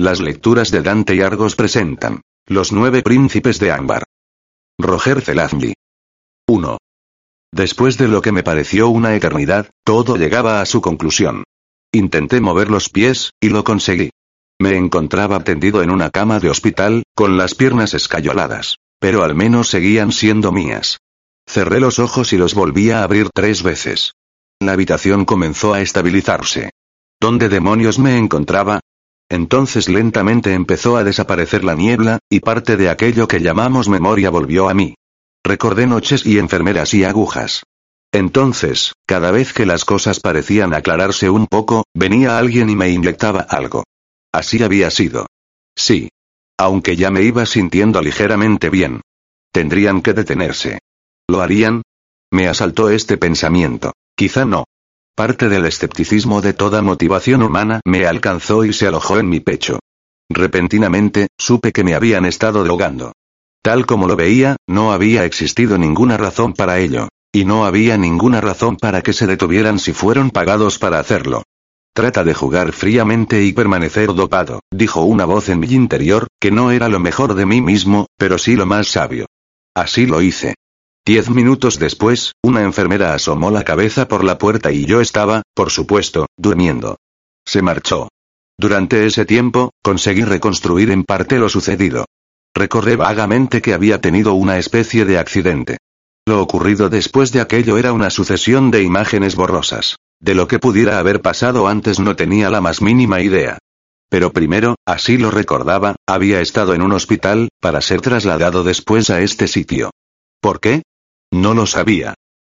Las lecturas de Dante y Argos presentan Los nueve príncipes de Ámbar. Roger Zelazny. 1. Después de lo que me pareció una eternidad, todo llegaba a su conclusión. Intenté mover los pies, y lo conseguí. Me encontraba tendido en una cama de hospital, con las piernas escayoladas. Pero al menos seguían siendo mías. Cerré los ojos y los volví a abrir tres veces. La habitación comenzó a estabilizarse. ¿Dónde demonios me encontraba? Entonces lentamente empezó a desaparecer la niebla, y parte de aquello que llamamos memoria volvió a mí. Recordé noches y enfermeras y agujas. Entonces, cada vez que las cosas parecían aclararse un poco, venía alguien y me inyectaba algo. Así había sido. Sí. Aunque ya me iba sintiendo ligeramente bien. Tendrían que detenerse. ¿Lo harían? Me asaltó este pensamiento. Quizá no. Parte del escepticismo de toda motivación humana me alcanzó y se alojó en mi pecho. Repentinamente, supe que me habían estado drogando. Tal como lo veía, no había existido ninguna razón para ello. Y no había ninguna razón para que se detuvieran si fueron pagados para hacerlo. Trata de jugar fríamente y permanecer dopado, dijo una voz en mi interior, que no era lo mejor de mí mismo, pero sí lo más sabio. Así lo hice. Diez minutos después, una enfermera asomó la cabeza por la puerta y yo estaba, por supuesto, durmiendo. Se marchó. Durante ese tiempo, conseguí reconstruir en parte lo sucedido. Recordé vagamente que había tenido una especie de accidente. Lo ocurrido después de aquello era una sucesión de imágenes borrosas. De lo que pudiera haber pasado antes no tenía la más mínima idea. Pero primero, así lo recordaba, había estado en un hospital, para ser trasladado después a este sitio. ¿Por qué? No lo sabía.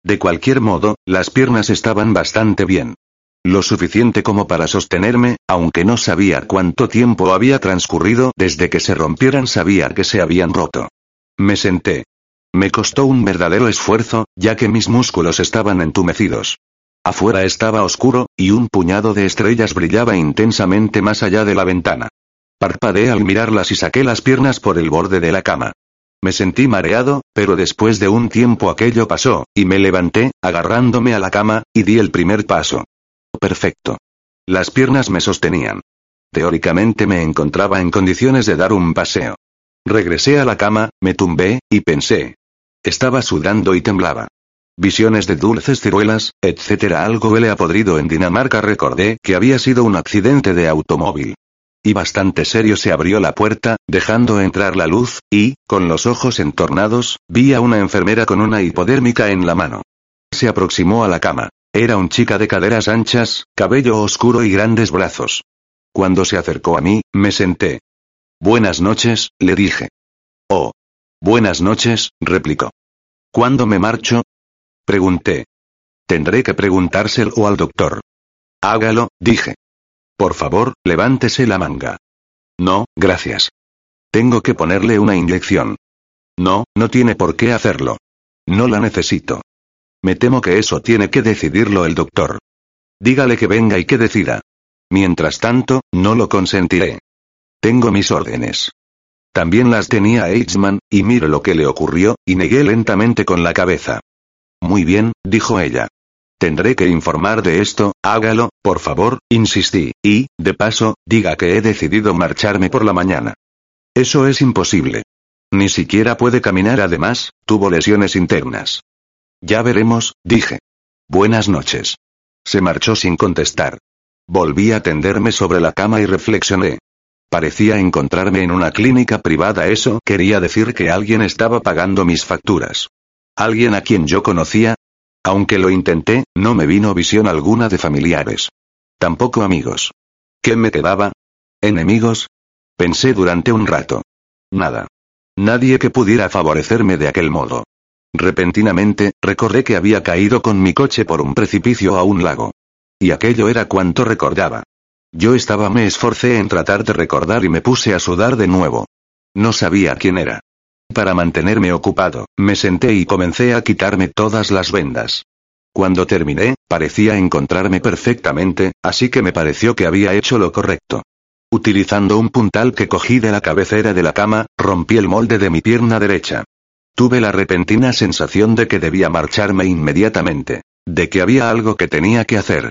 De cualquier modo, las piernas estaban bastante bien. Lo suficiente como para sostenerme, aunque no sabía cuánto tiempo había transcurrido desde que se rompieran, sabía que se habían roto. Me senté. Me costó un verdadero esfuerzo, ya que mis músculos estaban entumecidos. Afuera estaba oscuro, y un puñado de estrellas brillaba intensamente más allá de la ventana. Parpadeé al mirarlas y saqué las piernas por el borde de la cama. Me sentí mareado, pero después de un tiempo aquello pasó, y me levanté, agarrándome a la cama, y di el primer paso. Perfecto. Las piernas me sostenían. Teóricamente me encontraba en condiciones de dar un paseo. Regresé a la cama, me tumbé, y pensé. Estaba sudando y temblaba. Visiones de dulces ciruelas, etcétera. Algo huele a podrido en Dinamarca. Recordé que había sido un accidente de automóvil. Y bastante serio se abrió la puerta, dejando entrar la luz, y, con los ojos entornados, vi a una enfermera con una hipodérmica en la mano. Se aproximó a la cama. Era un chica de caderas anchas, cabello oscuro y grandes brazos. Cuando se acercó a mí, me senté. Buenas noches, le dije. Oh. Buenas noches, replicó. ¿Cuándo me marcho? Pregunté. Tendré que preguntárselo al doctor. Hágalo, dije. Por favor, levántese la manga. No, gracias. Tengo que ponerle una inyección. No, no tiene por qué hacerlo. No la necesito. Me temo que eso tiene que decidirlo el doctor. Dígale que venga y que decida. Mientras tanto, no lo consentiré. Tengo mis órdenes. También las tenía Eichmann, y mire lo que le ocurrió, y negué lentamente con la cabeza. Muy bien, dijo ella. Tendré que informar de esto, hágalo, por favor, insistí, y, de paso, diga que he decidido marcharme por la mañana. Eso es imposible. Ni siquiera puede caminar además, tuvo lesiones internas. Ya veremos, dije. Buenas noches. Se marchó sin contestar. Volví a tenderme sobre la cama y reflexioné. Parecía encontrarme en una clínica privada. Eso quería decir que alguien estaba pagando mis facturas. Alguien a quien yo conocía, aunque lo intenté, no me vino visión alguna de familiares. Tampoco amigos. ¿Qué me quedaba? ¿Enemigos? Pensé durante un rato. Nada. Nadie que pudiera favorecerme de aquel modo. Repentinamente, recordé que había caído con mi coche por un precipicio a un lago. Y aquello era cuanto recordaba. Yo estaba me esforcé en tratar de recordar y me puse a sudar de nuevo. No sabía quién era. Para mantenerme ocupado, me senté y comencé a quitarme todas las vendas. Cuando terminé, parecía encontrarme perfectamente, así que me pareció que había hecho lo correcto. Utilizando un puntal que cogí de la cabecera de la cama, rompí el molde de mi pierna derecha. Tuve la repentina sensación de que debía marcharme inmediatamente. De que había algo que tenía que hacer.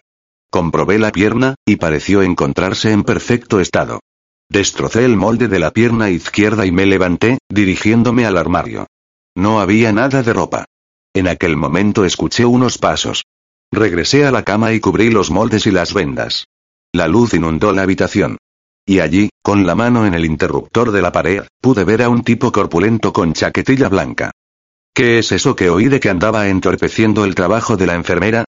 Comprobé la pierna, y pareció encontrarse en perfecto estado. Destrocé el molde de la pierna izquierda y me levanté, dirigiéndome al armario. No había nada de ropa. En aquel momento escuché unos pasos. Regresé a la cama y cubrí los moldes y las vendas. La luz inundó la habitación. Y allí, con la mano en el interruptor de la pared, pude ver a un tipo corpulento con chaquetilla blanca. ¿Qué es eso que oí de que andaba entorpeciendo el trabajo de la enfermera?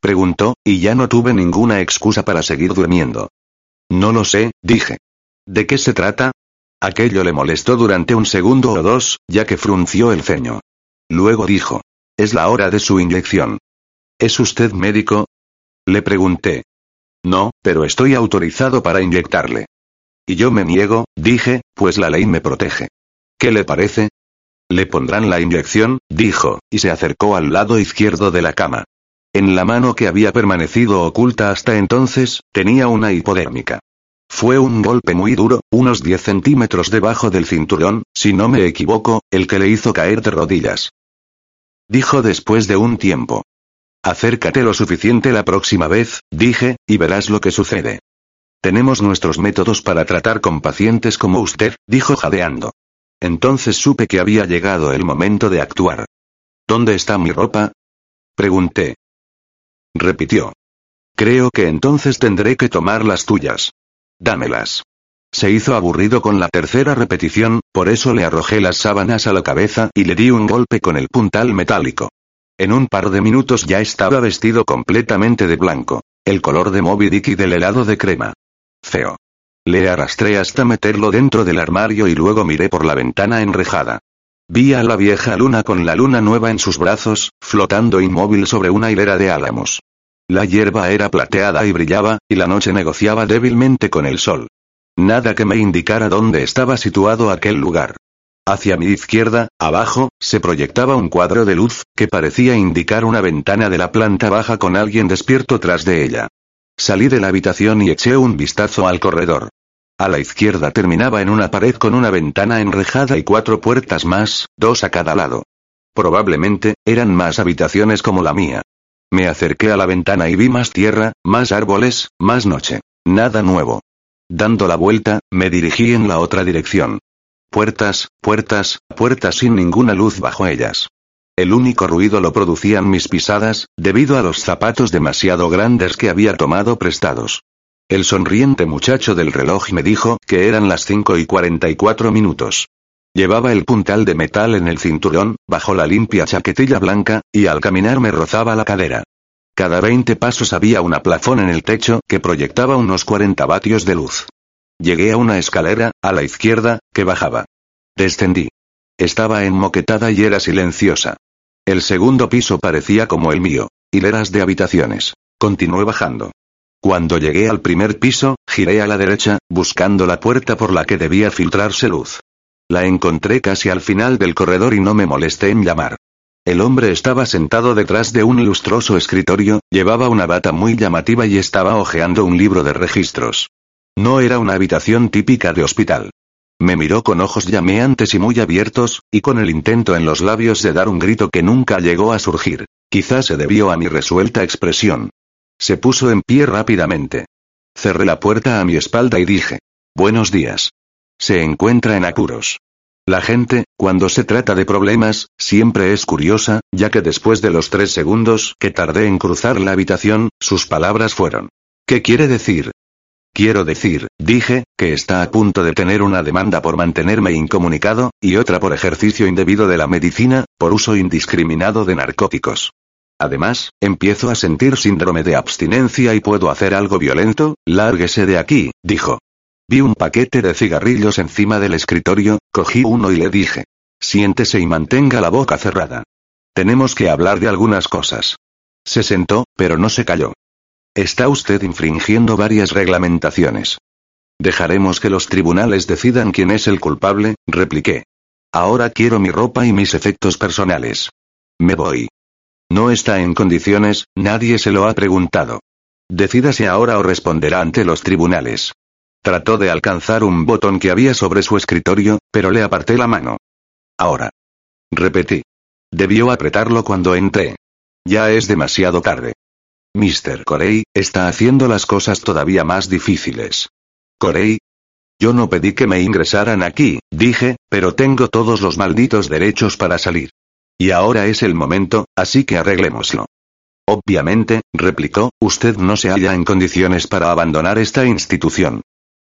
Preguntó, y ya no tuve ninguna excusa para seguir durmiendo. No lo sé, dije. ¿De qué se trata? Aquello le molestó durante un segundo o dos, ya que frunció el ceño. Luego dijo. Es la hora de su inyección. ¿Es usted médico? Le pregunté. No, pero estoy autorizado para inyectarle. Y yo me niego, dije, pues la ley me protege. ¿Qué le parece? Le pondrán la inyección, dijo, y se acercó al lado izquierdo de la cama. En la mano que había permanecido oculta hasta entonces, tenía una hipodérmica. Fue un golpe muy duro, unos 10 centímetros debajo del cinturón, si no me equivoco, el que le hizo caer de rodillas. Dijo después de un tiempo. Acércate lo suficiente la próxima vez, dije, y verás lo que sucede. Tenemos nuestros métodos para tratar con pacientes como usted, dijo jadeando. Entonces supe que había llegado el momento de actuar. ¿Dónde está mi ropa? Pregunté. Repitió. Creo que entonces tendré que tomar las tuyas. Dámelas. Se hizo aburrido con la tercera repetición, por eso le arrojé las sábanas a la cabeza y le di un golpe con el puntal metálico. En un par de minutos ya estaba vestido completamente de blanco. El color de Moby Dick y del helado de crema. Feo. Le arrastré hasta meterlo dentro del armario y luego miré por la ventana enrejada. Vi a la vieja luna con la luna nueva en sus brazos, flotando inmóvil sobre una hilera de álamos. La hierba era plateada y brillaba, y la noche negociaba débilmente con el sol. Nada que me indicara dónde estaba situado aquel lugar. Hacia mi izquierda, abajo, se proyectaba un cuadro de luz, que parecía indicar una ventana de la planta baja con alguien despierto tras de ella. Salí de la habitación y eché un vistazo al corredor. A la izquierda terminaba en una pared con una ventana enrejada y cuatro puertas más, dos a cada lado. Probablemente, eran más habitaciones como la mía. Me acerqué a la ventana y vi más tierra, más árboles, más noche. Nada nuevo. Dando la vuelta, me dirigí en la otra dirección. Puertas, puertas, puertas sin ninguna luz bajo ellas. El único ruido lo producían mis pisadas, debido a los zapatos demasiado grandes que había tomado prestados. El sonriente muchacho del reloj me dijo que eran las 5 y 44 minutos. Llevaba el puntal de metal en el cinturón, bajo la limpia chaquetilla blanca, y al caminar me rozaba la cadera. Cada 20 pasos había una plafón en el techo que proyectaba unos 40 vatios de luz. Llegué a una escalera, a la izquierda, que bajaba. Descendí. Estaba enmoquetada y era silenciosa. El segundo piso parecía como el mío. Hileras de habitaciones. Continué bajando. Cuando llegué al primer piso, giré a la derecha, buscando la puerta por la que debía filtrarse luz. La encontré casi al final del corredor y no me molesté en llamar. El hombre estaba sentado detrás de un lustroso escritorio, llevaba una bata muy llamativa y estaba hojeando un libro de registros. No era una habitación típica de hospital. Me miró con ojos llameantes y muy abiertos, y con el intento en los labios de dar un grito que nunca llegó a surgir. Quizás se debió a mi resuelta expresión. Se puso en pie rápidamente. Cerré la puerta a mi espalda y dije. Buenos días. Se encuentra en apuros. La gente, cuando se trata de problemas, siempre es curiosa, ya que después de los tres segundos que tardé en cruzar la habitación, sus palabras fueron. ¿Qué quiere decir? Quiero decir, dije, que está a punto de tener una demanda por mantenerme incomunicado, y otra por ejercicio indebido de la medicina, por uso indiscriminado de narcóticos. Además, empiezo a sentir síndrome de abstinencia y puedo hacer algo violento, lárguese de aquí, dijo. Vi un paquete de cigarrillos encima del escritorio, cogí uno y le dije. Siéntese y mantenga la boca cerrada. Tenemos que hablar de algunas cosas. Se sentó, pero no se calló. Está usted infringiendo varias reglamentaciones. Dejaremos que los tribunales decidan quién es el culpable, repliqué. Ahora quiero mi ropa y mis efectos personales. Me voy. No está en condiciones, nadie se lo ha preguntado. Decídase ahora o responderá ante los tribunales. Trató de alcanzar un botón que había sobre su escritorio, pero le aparté la mano. Ahora. Repetí. Debió apretarlo cuando entré. Ya es demasiado tarde. Mr. Corey, está haciendo las cosas todavía más difíciles. Corey. Yo no pedí que me ingresaran aquí, dije, pero tengo todos los malditos derechos para salir. Y ahora es el momento, así que arreglémoslo. Obviamente, replicó, usted no se halla en condiciones para abandonar esta institución.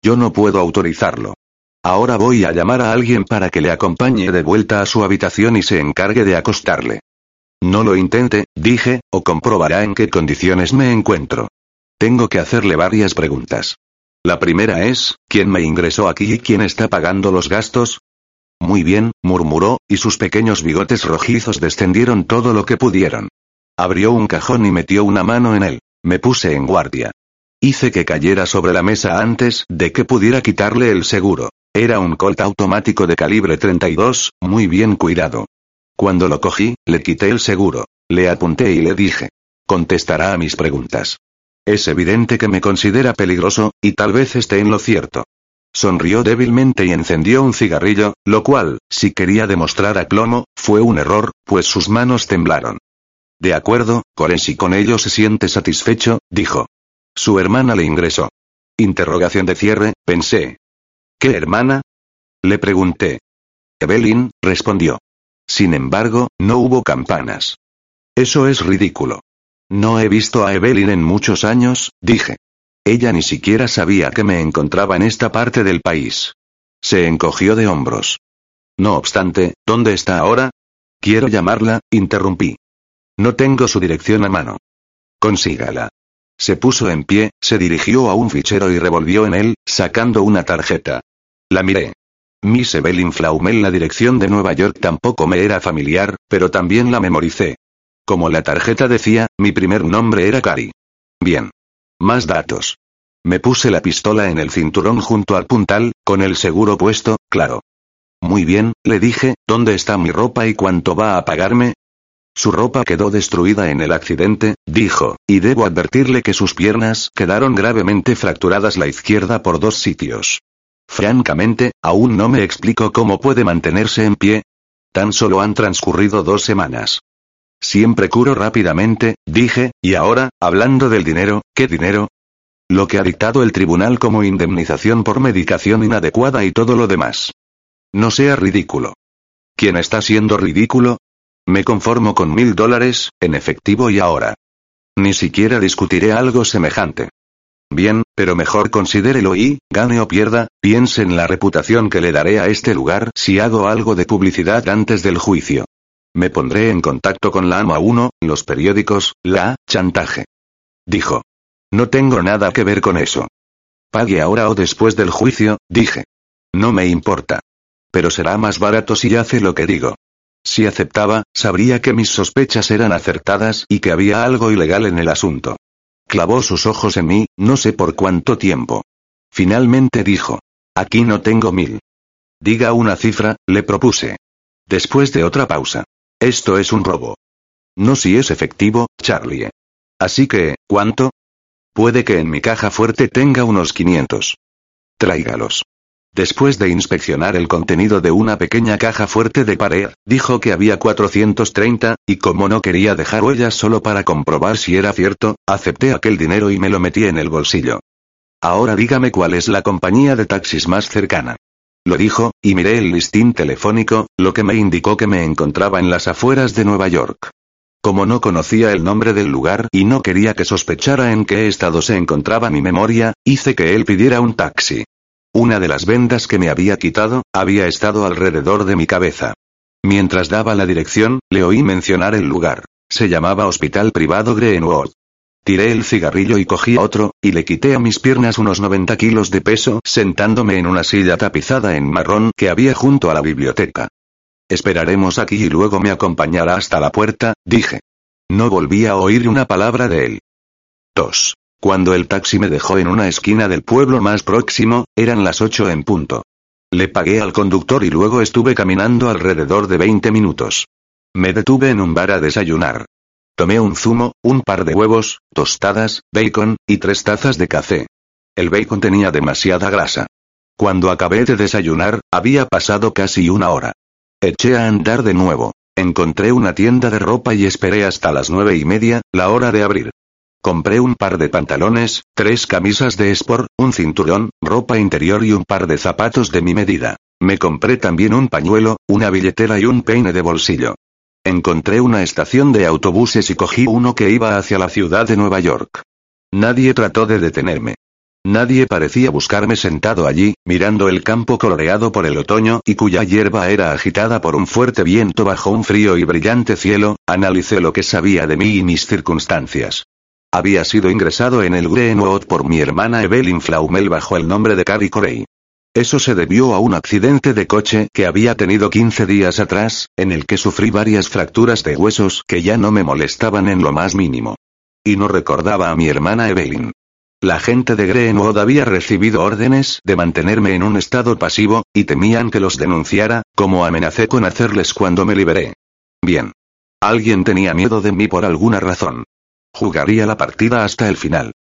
Yo no puedo autorizarlo. Ahora voy a llamar a alguien para que le acompañe de vuelta a su habitación y se encargue de acostarle. No lo intente, dije, o comprobará en qué condiciones me encuentro. Tengo que hacerle varias preguntas. La primera es, ¿quién me ingresó aquí y quién está pagando los gastos? Muy bien, murmuró, y sus pequeños bigotes rojizos descendieron todo lo que pudieron. Abrió un cajón y metió una mano en él. Me puse en guardia. Hice que cayera sobre la mesa antes de que pudiera quitarle el seguro. Era un Colt automático de calibre 32, muy bien cuidado. Cuando lo cogí, le quité el seguro. Le apunté y le dije. Contestará a mis preguntas. Es evidente que me considera peligroso, y tal vez esté en lo cierto. Sonrió débilmente y encendió un cigarrillo, lo cual, si quería demostrar a plomo, fue un error, pues sus manos temblaron. De acuerdo, Coren si con ello se siente satisfecho, dijo. Su hermana le ingresó. Interrogación de cierre, pensé. ¿Qué hermana? Le pregunté. Evelyn, respondió. Sin embargo, no hubo campanas. Eso es ridículo. No he visto a Evelyn en muchos años, dije. Ella ni siquiera sabía que me encontraba en esta parte del país. Se encogió de hombros. No obstante, ¿dónde está ahora? Quiero llamarla, interrumpí. No tengo su dirección a mano. Consígala. Se puso en pie, se dirigió a un fichero y revolvió en él, sacando una tarjeta. La miré. Miss Evelyn Flaumel la dirección de Nueva York tampoco me era familiar, pero también la memoricé. Como la tarjeta decía, mi primer nombre era Cari. Bien. Más datos. Me puse la pistola en el cinturón junto al puntal, con el seguro puesto, claro. Muy bien, le dije, ¿dónde está mi ropa y cuánto va a pagarme? Su ropa quedó destruida en el accidente, dijo, y debo advertirle que sus piernas quedaron gravemente fracturadas la izquierda por dos sitios. Francamente, aún no me explico cómo puede mantenerse en pie. Tan solo han transcurrido dos semanas. Siempre curo rápidamente, dije, y ahora, hablando del dinero, ¿qué dinero? Lo que ha dictado el tribunal como indemnización por medicación inadecuada y todo lo demás. No sea ridículo. ¿Quién está siendo ridículo? Me conformo con mil dólares, en efectivo y ahora. Ni siquiera discutiré algo semejante. Bien, pero mejor considérelo y, gane o pierda, piense en la reputación que le daré a este lugar si hago algo de publicidad antes del juicio. Me pondré en contacto con la AMA 1, los periódicos, la, chantaje. Dijo. No tengo nada que ver con eso. Pague ahora o después del juicio, dije. No me importa. Pero será más barato si hace lo que digo. Si aceptaba, sabría que mis sospechas eran acertadas y que había algo ilegal en el asunto. Clavó sus ojos en mí, no sé por cuánto tiempo. Finalmente dijo. Aquí no tengo mil. Diga una cifra, le propuse. Después de otra pausa. Esto es un robo. No si es efectivo, Charlie. Así que, ¿cuánto? Puede que en mi caja fuerte tenga unos 500. Tráigalos. Después de inspeccionar el contenido de una pequeña caja fuerte de pared, dijo que había 430, y como no quería dejar huellas solo para comprobar si era cierto, acepté aquel dinero y me lo metí en el bolsillo. Ahora dígame cuál es la compañía de taxis más cercana. Lo dijo, y miré el listín telefónico, lo que me indicó que me encontraba en las afueras de Nueva York. Como no conocía el nombre del lugar y no quería que sospechara en qué estado se encontraba mi memoria, hice que él pidiera un taxi. Una de las vendas que me había quitado, había estado alrededor de mi cabeza. Mientras daba la dirección, le oí mencionar el lugar. Se llamaba Hospital Privado Greenwood. Tiré el cigarrillo y cogí otro, y le quité a mis piernas unos 90 kilos de peso, sentándome en una silla tapizada en marrón que había junto a la biblioteca. Esperaremos aquí y luego me acompañará hasta la puerta, dije. No volví a oír una palabra de él. Tos. Cuando el taxi me dejó en una esquina del pueblo más próximo, eran las ocho en punto. Le pagué al conductor y luego estuve caminando alrededor de 20 minutos. Me detuve en un bar a desayunar. Tomé un zumo, un par de huevos, tostadas, bacon, y tres tazas de café. El bacon tenía demasiada grasa. Cuando acabé de desayunar, había pasado casi una hora. Eché a andar de nuevo. Encontré una tienda de ropa y esperé hasta las nueve y media, la hora de abrir. Compré un par de pantalones, tres camisas de sport, un cinturón, ropa interior y un par de zapatos de mi medida. Me compré también un pañuelo, una billetera y un peine de bolsillo. Encontré una estación de autobuses y cogí uno que iba hacia la ciudad de Nueva York. Nadie trató de detenerme. Nadie parecía buscarme sentado allí, mirando el campo coloreado por el otoño y cuya hierba era agitada por un fuerte viento bajo un frío y brillante cielo, analicé lo que sabía de mí y mis circunstancias. Había sido ingresado en el Greenwood por mi hermana Evelyn Flaumel bajo el nombre de Carrie Corey. Eso se debió a un accidente de coche que había tenido 15 días atrás, en el que sufrí varias fracturas de huesos que ya no me molestaban en lo más mínimo. Y no recordaba a mi hermana Evelyn. La gente de Greenwood había recibido órdenes de mantenerme en un estado pasivo, y temían que los denunciara, como amenacé con hacerles cuando me liberé. Bien. Alguien tenía miedo de mí por alguna razón. Jugaría la partida hasta el final.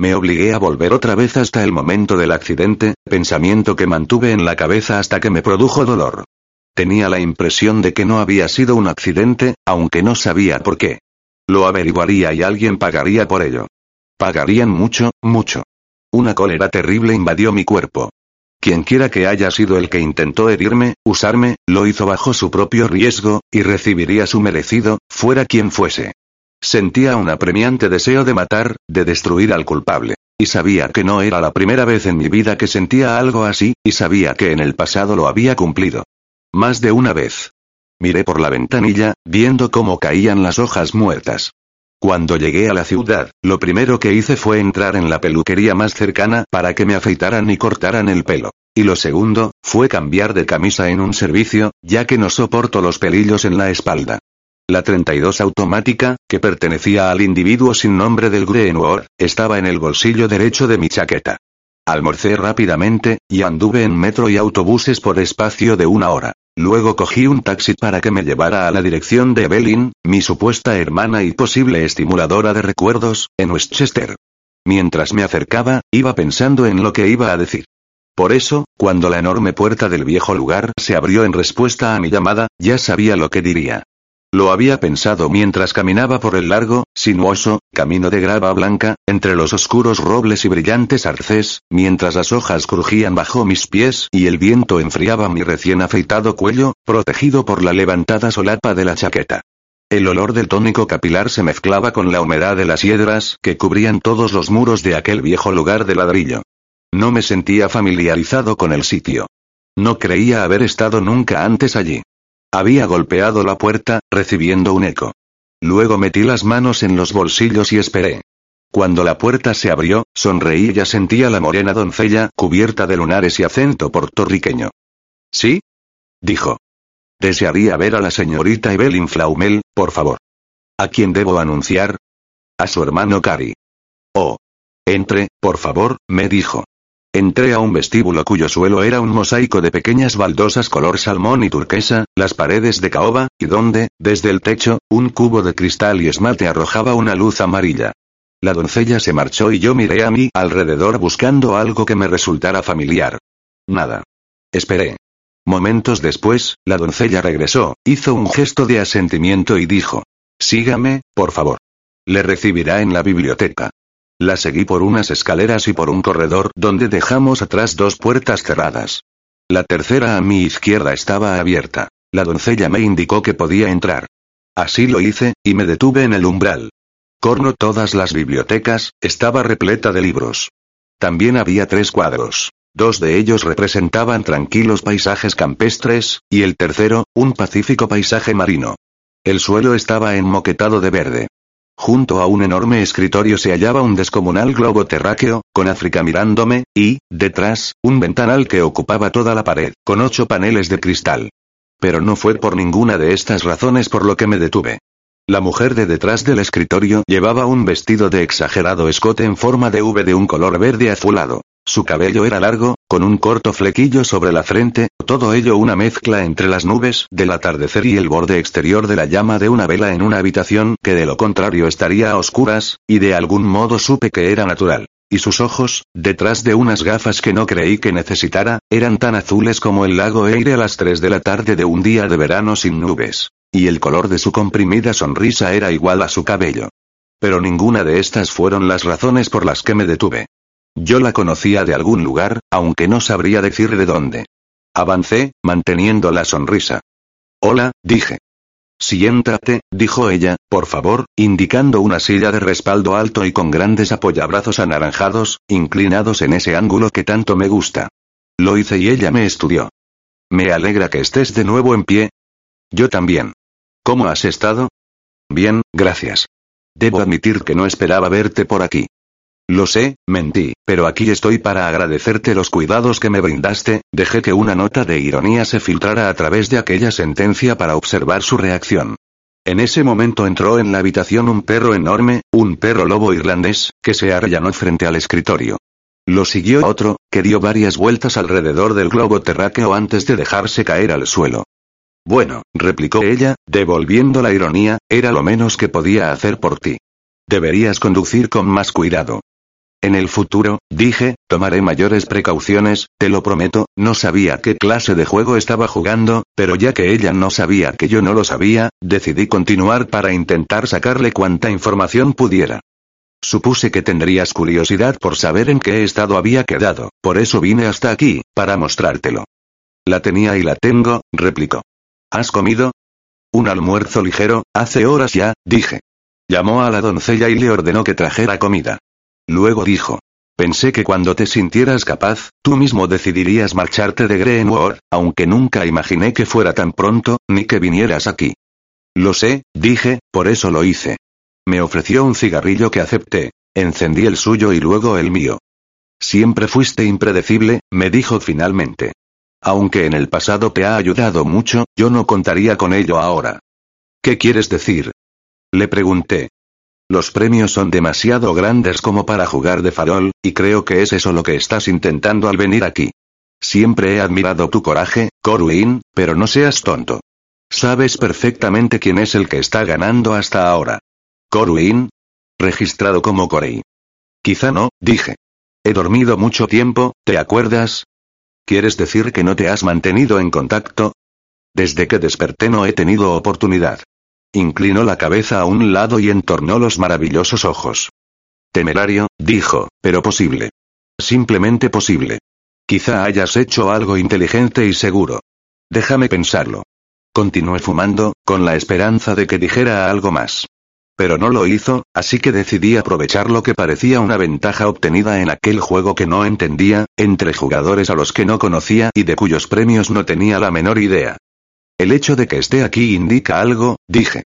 Me obligué a volver otra vez hasta el momento del accidente, pensamiento que mantuve en la cabeza hasta que me produjo dolor. Tenía la impresión de que no había sido un accidente, aunque no sabía por qué. Lo averiguaría y alguien pagaría por ello. Pagarían mucho, mucho. Una cólera terrible invadió mi cuerpo. Quienquiera que haya sido el que intentó herirme, usarme, lo hizo bajo su propio riesgo, y recibiría su merecido, fuera quien fuese. Sentía un apremiante deseo de matar, de destruir al culpable. Y sabía que no era la primera vez en mi vida que sentía algo así, y sabía que en el pasado lo había cumplido. Más de una vez. Miré por la ventanilla, viendo cómo caían las hojas muertas. Cuando llegué a la ciudad, lo primero que hice fue entrar en la peluquería más cercana para que me afeitaran y cortaran el pelo. Y lo segundo, fue cambiar de camisa en un servicio, ya que no soporto los pelillos en la espalda. La 32 automática, que pertenecía al individuo sin nombre del Greenwood, estaba en el bolsillo derecho de mi chaqueta. Almorcé rápidamente, y anduve en metro y autobuses por espacio de una hora. Luego cogí un taxi para que me llevara a la dirección de Evelyn, mi supuesta hermana y posible estimuladora de recuerdos, en Westchester. Mientras me acercaba, iba pensando en lo que iba a decir. Por eso, cuando la enorme puerta del viejo lugar se abrió en respuesta a mi llamada, ya sabía lo que diría. Lo había pensado mientras caminaba por el largo, sinuoso, camino de grava blanca, entre los oscuros robles y brillantes arces, mientras las hojas crujían bajo mis pies y el viento enfriaba mi recién afeitado cuello, protegido por la levantada solapa de la chaqueta. El olor del tónico capilar se mezclaba con la humedad de las hiedras que cubrían todos los muros de aquel viejo lugar de ladrillo. No me sentía familiarizado con el sitio. No creía haber estado nunca antes allí. Había golpeado la puerta, recibiendo un eco. Luego metí las manos en los bolsillos y esperé. Cuando la puerta se abrió, sonreí y ya sentía la morena doncella cubierta de lunares y acento puertorriqueño. ¿Sí? dijo. Desearía ver a la señorita Evelyn Flaumel, por favor. ¿A quién debo anunciar? A su hermano Cari. Oh. Entre, por favor, me dijo. Entré a un vestíbulo cuyo suelo era un mosaico de pequeñas baldosas color salmón y turquesa, las paredes de caoba, y donde, desde el techo, un cubo de cristal y esmalte arrojaba una luz amarilla. La doncella se marchó y yo miré a mi alrededor buscando algo que me resultara familiar. Nada. Esperé. Momentos después, la doncella regresó, hizo un gesto de asentimiento y dijo. Sígame, por favor. Le recibirá en la biblioteca. La seguí por unas escaleras y por un corredor donde dejamos atrás dos puertas cerradas. La tercera a mi izquierda estaba abierta. La doncella me indicó que podía entrar. Así lo hice, y me detuve en el umbral. Corno todas las bibliotecas, estaba repleta de libros. También había tres cuadros. Dos de ellos representaban tranquilos paisajes campestres, y el tercero, un pacífico paisaje marino. El suelo estaba enmoquetado de verde. Junto a un enorme escritorio se hallaba un descomunal globo terráqueo, con África mirándome, y, detrás, un ventanal que ocupaba toda la pared, con ocho paneles de cristal. Pero no fue por ninguna de estas razones por lo que me detuve. La mujer de detrás del escritorio llevaba un vestido de exagerado escote en forma de V de un color verde azulado. Su cabello era largo, con un corto flequillo sobre la frente, todo ello una mezcla entre las nubes del atardecer y el borde exterior de la llama de una vela en una habitación que de lo contrario estaría a oscuras, y de algún modo supe que era natural. Y sus ojos, detrás de unas gafas que no creí que necesitara, eran tan azules como el lago Eire a las 3 de la tarde de un día de verano sin nubes. Y el color de su comprimida sonrisa era igual a su cabello. Pero ninguna de estas fueron las razones por las que me detuve. Yo la conocía de algún lugar, aunque no sabría decir de dónde. Avancé, manteniendo la sonrisa. Hola, dije. Siéntate, dijo ella, por favor, indicando una silla de respaldo alto y con grandes apoyabrazos anaranjados, inclinados en ese ángulo que tanto me gusta. Lo hice y ella me estudió. Me alegra que estés de nuevo en pie. Yo también. ¿Cómo has estado? Bien, gracias. Debo admitir que no esperaba verte por aquí. Lo sé, mentí, pero aquí estoy para agradecerte los cuidados que me brindaste, dejé que una nota de ironía se filtrara a través de aquella sentencia para observar su reacción. En ese momento entró en la habitación un perro enorme, un perro lobo irlandés, que se arrellanó frente al escritorio. Lo siguió otro, que dio varias vueltas alrededor del globo terráqueo antes de dejarse caer al suelo. Bueno, replicó ella, devolviendo la ironía, era lo menos que podía hacer por ti. Deberías conducir con más cuidado. En el futuro, dije, tomaré mayores precauciones, te lo prometo, no sabía qué clase de juego estaba jugando, pero ya que ella no sabía que yo no lo sabía, decidí continuar para intentar sacarle cuanta información pudiera. Supuse que tendrías curiosidad por saber en qué estado había quedado, por eso vine hasta aquí, para mostrártelo. La tenía y la tengo, replicó. ¿Has comido? Un almuerzo ligero, hace horas ya, dije. Llamó a la doncella y le ordenó que trajera comida. Luego dijo. Pensé que cuando te sintieras capaz, tú mismo decidirías marcharte de Greenwood, aunque nunca imaginé que fuera tan pronto, ni que vinieras aquí. Lo sé, dije, por eso lo hice. Me ofreció un cigarrillo que acepté. Encendí el suyo y luego el mío. Siempre fuiste impredecible, me dijo finalmente. Aunque en el pasado te ha ayudado mucho, yo no contaría con ello ahora. ¿Qué quieres decir? Le pregunté. Los premios son demasiado grandes como para jugar de farol, y creo que es eso lo que estás intentando al venir aquí. Siempre he admirado tu coraje, Corwin, pero no seas tonto. Sabes perfectamente quién es el que está ganando hasta ahora. Corwin? Registrado como Corey. Quizá no, dije. He dormido mucho tiempo, ¿te acuerdas? ¿Quieres decir que no te has mantenido en contacto? Desde que desperté no he tenido oportunidad. Inclinó la cabeza a un lado y entornó los maravillosos ojos. Temerario, dijo, pero posible. Simplemente posible. Quizá hayas hecho algo inteligente y seguro. Déjame pensarlo. Continué fumando, con la esperanza de que dijera algo más. Pero no lo hizo, así que decidí aprovechar lo que parecía una ventaja obtenida en aquel juego que no entendía, entre jugadores a los que no conocía y de cuyos premios no tenía la menor idea. El hecho de que esté aquí indica algo, dije.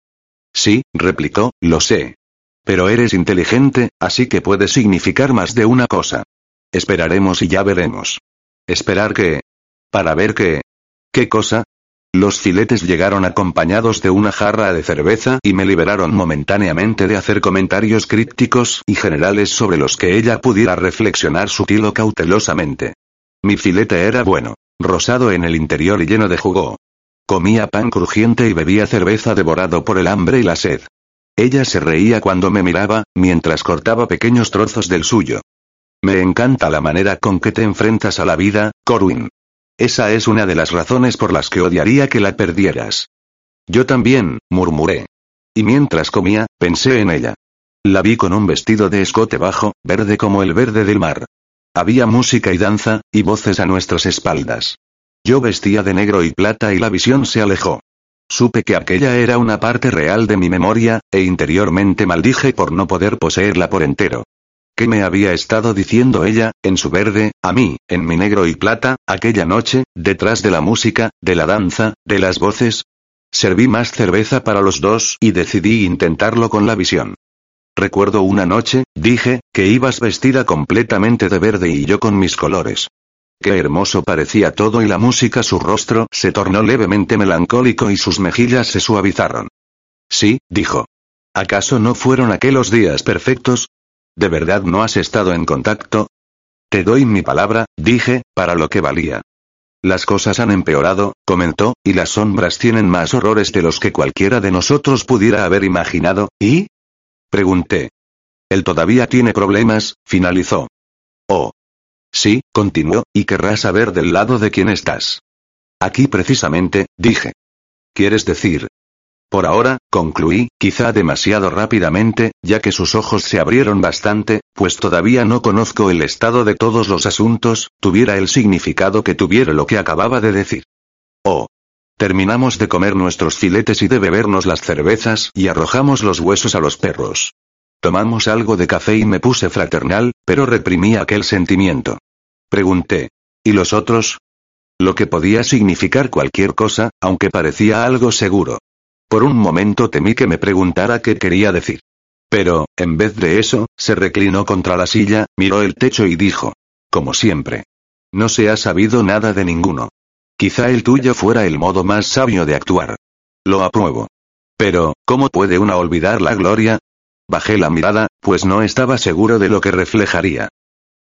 Sí, replicó, lo sé. Pero eres inteligente, así que puede significar más de una cosa. Esperaremos y ya veremos. ¿Esperar qué? Para ver qué. ¿Qué cosa? Los filetes llegaron acompañados de una jarra de cerveza y me liberaron momentáneamente de hacer comentarios crípticos y generales sobre los que ella pudiera reflexionar sutil o cautelosamente. Mi filete era bueno, rosado en el interior y lleno de jugo. Comía pan crujiente y bebía cerveza devorado por el hambre y la sed. Ella se reía cuando me miraba, mientras cortaba pequeños trozos del suyo. Me encanta la manera con que te enfrentas a la vida, Corwin. Esa es una de las razones por las que odiaría que la perdieras. Yo también, murmuré. Y mientras comía, pensé en ella. La vi con un vestido de escote bajo, verde como el verde del mar. Había música y danza, y voces a nuestras espaldas. Yo vestía de negro y plata y la visión se alejó. Supe que aquella era una parte real de mi memoria, e interiormente maldije por no poder poseerla por entero. ¿Qué me había estado diciendo ella, en su verde, a mí, en mi negro y plata, aquella noche, detrás de la música, de la danza, de las voces? Serví más cerveza para los dos y decidí intentarlo con la visión. Recuerdo una noche, dije, que ibas vestida completamente de verde y yo con mis colores. Qué hermoso parecía todo y la música su rostro se tornó levemente melancólico y sus mejillas se suavizaron. Sí, dijo. ¿Acaso no fueron aquellos días perfectos? ¿De verdad no has estado en contacto? Te doy mi palabra, dije, para lo que valía. Las cosas han empeorado, comentó, y las sombras tienen más horrores de los que cualquiera de nosotros pudiera haber imaginado, ¿y? Pregunté. Él todavía tiene problemas, finalizó. Oh. Sí, continuó, y querrás saber del lado de quién estás. Aquí precisamente, dije. ¿Quieres decir? Por ahora, concluí, quizá demasiado rápidamente, ya que sus ojos se abrieron bastante, pues todavía no conozco el estado de todos los asuntos, tuviera el significado que tuviera lo que acababa de decir. Oh. Terminamos de comer nuestros filetes y de bebernos las cervezas y arrojamos los huesos a los perros. Tomamos algo de café y me puse fraternal, pero reprimí aquel sentimiento. Pregunté. ¿Y los otros? Lo que podía significar cualquier cosa, aunque parecía algo seguro. Por un momento temí que me preguntara qué quería decir. Pero, en vez de eso, se reclinó contra la silla, miró el techo y dijo. Como siempre. No se ha sabido nada de ninguno. Quizá el tuyo fuera el modo más sabio de actuar. Lo apruebo. Pero, ¿cómo puede una olvidar la gloria? Bajé la mirada, pues no estaba seguro de lo que reflejaría.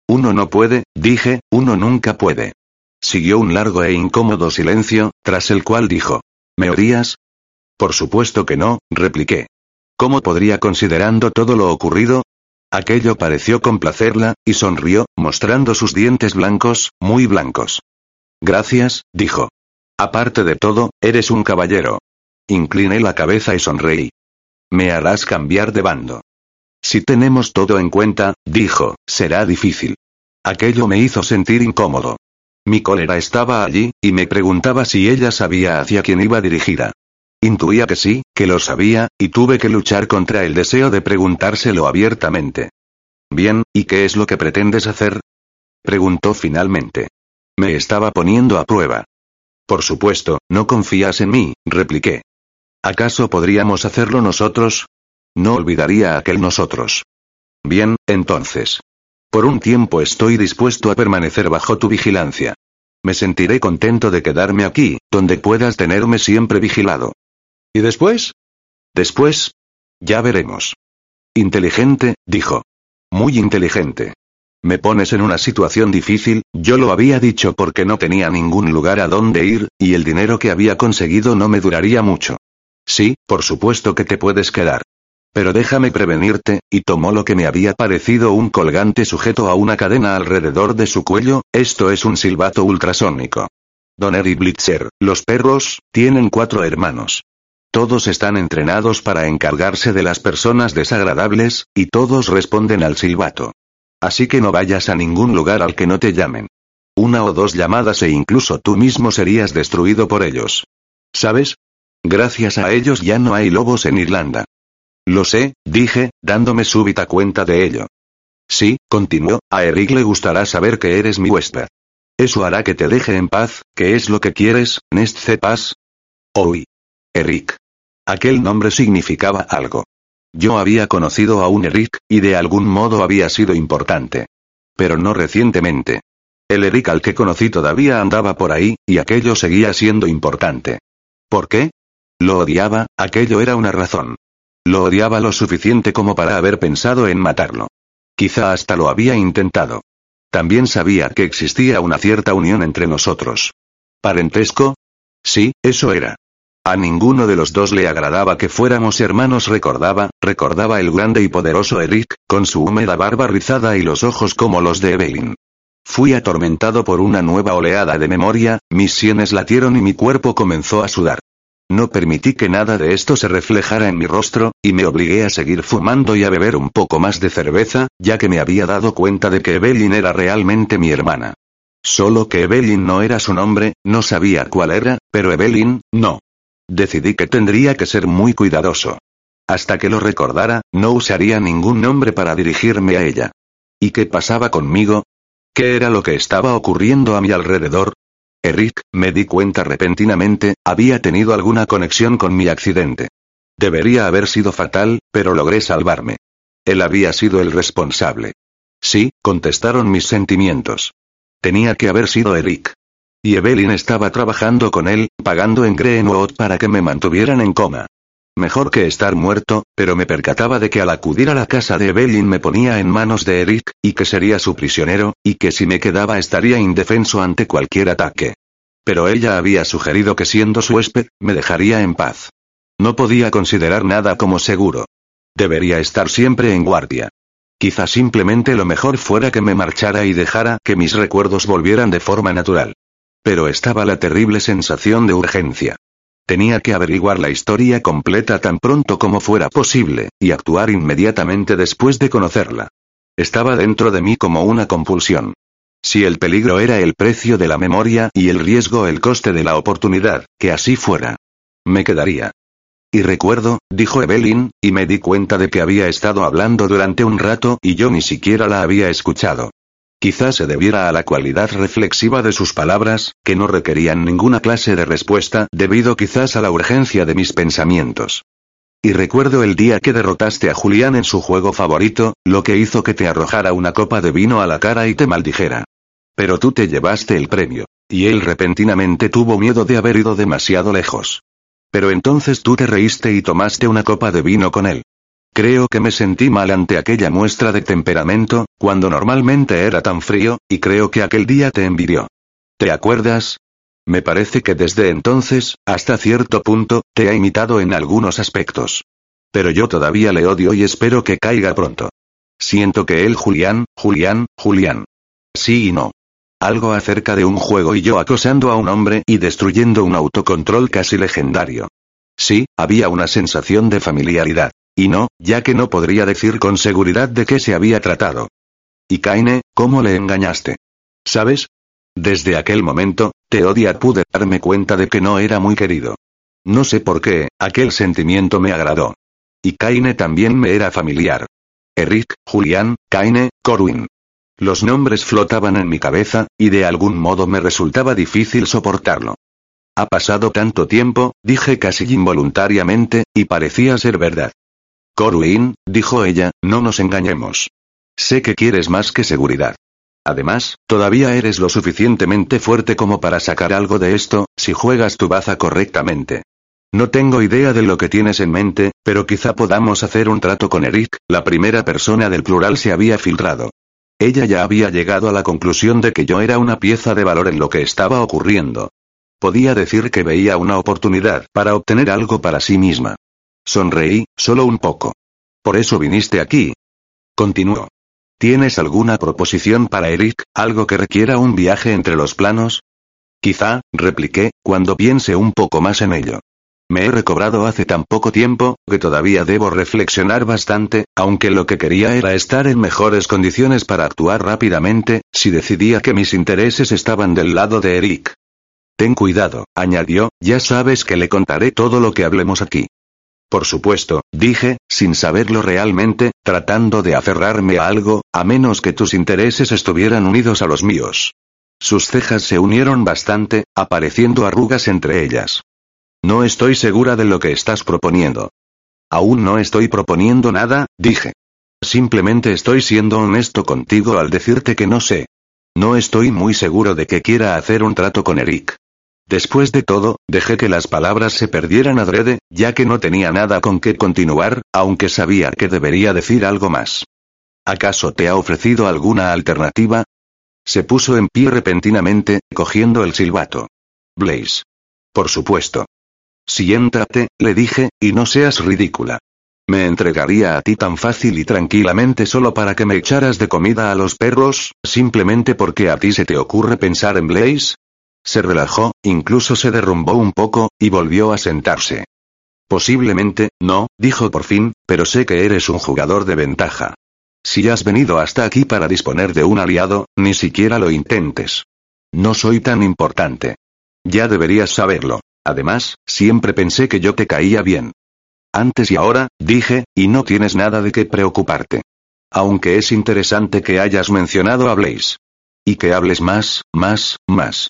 Uno no puede, dije, uno nunca puede. Siguió un largo e incómodo silencio, tras el cual dijo. ¿Me orías? Por supuesto que no, repliqué. ¿Cómo podría considerando todo lo ocurrido? Aquello pareció complacerla, y sonrió, mostrando sus dientes blancos, muy blancos. Gracias, dijo. Aparte de todo, eres un caballero. Incliné la cabeza y sonreí. Me harás cambiar de bando. Si tenemos todo en cuenta, dijo, será difícil. Aquello me hizo sentir incómodo. Mi cólera estaba allí, y me preguntaba si ella sabía hacia quién iba dirigida. Intuía que sí, que lo sabía, y tuve que luchar contra el deseo de preguntárselo abiertamente. Bien, ¿y qué es lo que pretendes hacer? Preguntó finalmente. Me estaba poniendo a prueba. Por supuesto, no confías en mí, repliqué. ¿Acaso podríamos hacerlo nosotros? No olvidaría aquel nosotros. Bien, entonces. Por un tiempo estoy dispuesto a permanecer bajo tu vigilancia. Me sentiré contento de quedarme aquí, donde puedas tenerme siempre vigilado. ¿Y después? Después. Ya veremos. Inteligente, dijo. Muy inteligente. Me pones en una situación difícil, yo lo había dicho porque no tenía ningún lugar a donde ir, y el dinero que había conseguido no me duraría mucho. Sí, por supuesto que te puedes quedar. Pero déjame prevenirte, y tomó lo que me había parecido un colgante sujeto a una cadena alrededor de su cuello, esto es un silbato ultrasónico. Donner y Blitzer, los perros, tienen cuatro hermanos. Todos están entrenados para encargarse de las personas desagradables, y todos responden al silbato. Así que no vayas a ningún lugar al que no te llamen. Una o dos llamadas e incluso tú mismo serías destruido por ellos. ¿Sabes? Gracias a ellos ya no hay lobos en Irlanda. Lo sé, dije, dándome súbita cuenta de ello. Sí, continuó, a Eric le gustará saber que eres mi huésped. Eso hará que te deje en paz, ¿qué es lo que quieres, Nest Paz? Oí. Eric. Aquel nombre significaba algo. Yo había conocido a un Eric, y de algún modo había sido importante. Pero no recientemente. El Eric al que conocí todavía andaba por ahí, y aquello seguía siendo importante. ¿Por qué? Lo odiaba, aquello era una razón. Lo odiaba lo suficiente como para haber pensado en matarlo. Quizá hasta lo había intentado. También sabía que existía una cierta unión entre nosotros. ¿Parentesco? Sí, eso era. A ninguno de los dos le agradaba que fuéramos hermanos, recordaba, recordaba el grande y poderoso Eric, con su húmeda barba rizada y los ojos como los de Evelyn. Fui atormentado por una nueva oleada de memoria, mis sienes latieron y mi cuerpo comenzó a sudar. No permití que nada de esto se reflejara en mi rostro, y me obligué a seguir fumando y a beber un poco más de cerveza, ya que me había dado cuenta de que Evelyn era realmente mi hermana. Solo que Evelyn no era su nombre, no sabía cuál era, pero Evelyn, no. Decidí que tendría que ser muy cuidadoso. Hasta que lo recordara, no usaría ningún nombre para dirigirme a ella. ¿Y qué pasaba conmigo? ¿Qué era lo que estaba ocurriendo a mi alrededor? Eric, me di cuenta repentinamente, había tenido alguna conexión con mi accidente. Debería haber sido fatal, pero logré salvarme. Él había sido el responsable. Sí, contestaron mis sentimientos. Tenía que haber sido Eric. Y Evelyn estaba trabajando con él, pagando en Greenwood para que me mantuvieran en coma. Mejor que estar muerto, pero me percataba de que al acudir a la casa de Evelyn me ponía en manos de Eric, y que sería su prisionero, y que si me quedaba estaría indefenso ante cualquier ataque. Pero ella había sugerido que siendo su huésped, me dejaría en paz. No podía considerar nada como seguro. Debería estar siempre en guardia. Quizá simplemente lo mejor fuera que me marchara y dejara que mis recuerdos volvieran de forma natural. Pero estaba la terrible sensación de urgencia. Tenía que averiguar la historia completa tan pronto como fuera posible, y actuar inmediatamente después de conocerla. Estaba dentro de mí como una compulsión. Si el peligro era el precio de la memoria y el riesgo el coste de la oportunidad, que así fuera. Me quedaría. Y recuerdo, dijo Evelyn, y me di cuenta de que había estado hablando durante un rato y yo ni siquiera la había escuchado. Quizás se debiera a la cualidad reflexiva de sus palabras, que no requerían ninguna clase de respuesta, debido quizás a la urgencia de mis pensamientos. Y recuerdo el día que derrotaste a Julián en su juego favorito, lo que hizo que te arrojara una copa de vino a la cara y te maldijera. Pero tú te llevaste el premio. Y él repentinamente tuvo miedo de haber ido demasiado lejos. Pero entonces tú te reíste y tomaste una copa de vino con él. Creo que me sentí mal ante aquella muestra de temperamento, cuando normalmente era tan frío, y creo que aquel día te envidió. ¿Te acuerdas? Me parece que desde entonces, hasta cierto punto, te ha imitado en algunos aspectos. Pero yo todavía le odio y espero que caiga pronto. Siento que él Julián, Julián, Julián. Sí y no. Algo acerca de un juego y yo acosando a un hombre y destruyendo un autocontrol casi legendario. Sí, había una sensación de familiaridad. Y no, ya que no podría decir con seguridad de qué se había tratado. Y Kaine, ¿cómo le engañaste? ¿Sabes? Desde aquel momento, Teodia pude darme cuenta de que no era muy querido. No sé por qué, aquel sentimiento me agradó. Y Kaine también me era familiar. Eric, Julián, Kaine, Corwin. Los nombres flotaban en mi cabeza, y de algún modo me resultaba difícil soportarlo. Ha pasado tanto tiempo, dije casi involuntariamente, y parecía ser verdad. Corwin, dijo ella, no nos engañemos. Sé que quieres más que seguridad. Además, todavía eres lo suficientemente fuerte como para sacar algo de esto, si juegas tu baza correctamente. No tengo idea de lo que tienes en mente, pero quizá podamos hacer un trato con Eric, la primera persona del plural se había filtrado. Ella ya había llegado a la conclusión de que yo era una pieza de valor en lo que estaba ocurriendo. Podía decir que veía una oportunidad para obtener algo para sí misma. Sonreí, solo un poco. Por eso viniste aquí. Continuó. ¿Tienes alguna proposición para Eric, algo que requiera un viaje entre los planos? Quizá, repliqué, cuando piense un poco más en ello. Me he recobrado hace tan poco tiempo, que todavía debo reflexionar bastante, aunque lo que quería era estar en mejores condiciones para actuar rápidamente, si decidía que mis intereses estaban del lado de Eric. Ten cuidado, añadió, ya sabes que le contaré todo lo que hablemos aquí. Por supuesto, dije, sin saberlo realmente, tratando de aferrarme a algo, a menos que tus intereses estuvieran unidos a los míos. Sus cejas se unieron bastante, apareciendo arrugas entre ellas. No estoy segura de lo que estás proponiendo. Aún no estoy proponiendo nada, dije. Simplemente estoy siendo honesto contigo al decirte que no sé. No estoy muy seguro de que quiera hacer un trato con Eric. Después de todo, dejé que las palabras se perdieran adrede, ya que no tenía nada con qué continuar, aunque sabía que debería decir algo más. ¿Acaso te ha ofrecido alguna alternativa? Se puso en pie repentinamente, cogiendo el silbato. Blaze. Por supuesto. Siéntate, le dije, y no seas ridícula. Me entregaría a ti tan fácil y tranquilamente solo para que me echaras de comida a los perros, simplemente porque a ti se te ocurre pensar en Blaze, se relajó, incluso se derrumbó un poco, y volvió a sentarse. Posiblemente, no, dijo por fin, pero sé que eres un jugador de ventaja. Si has venido hasta aquí para disponer de un aliado, ni siquiera lo intentes. No soy tan importante. Ya deberías saberlo. Además, siempre pensé que yo te caía bien. Antes y ahora, dije, y no tienes nada de qué preocuparte. Aunque es interesante que hayas mencionado a Blaze. Y que hables más, más, más.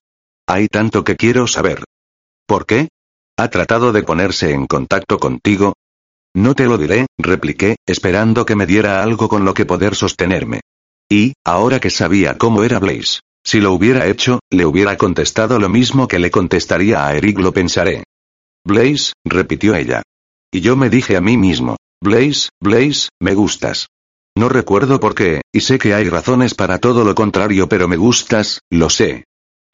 Hay tanto que quiero saber. ¿Por qué? ¿Ha tratado de ponerse en contacto contigo? No te lo diré, repliqué, esperando que me diera algo con lo que poder sostenerme. Y, ahora que sabía cómo era Blaze, si lo hubiera hecho, le hubiera contestado lo mismo que le contestaría a Eric, lo pensaré. Blaze, repitió ella. Y yo me dije a mí mismo, Blaze, Blaze, me gustas. No recuerdo por qué, y sé que hay razones para todo lo contrario, pero me gustas, lo sé.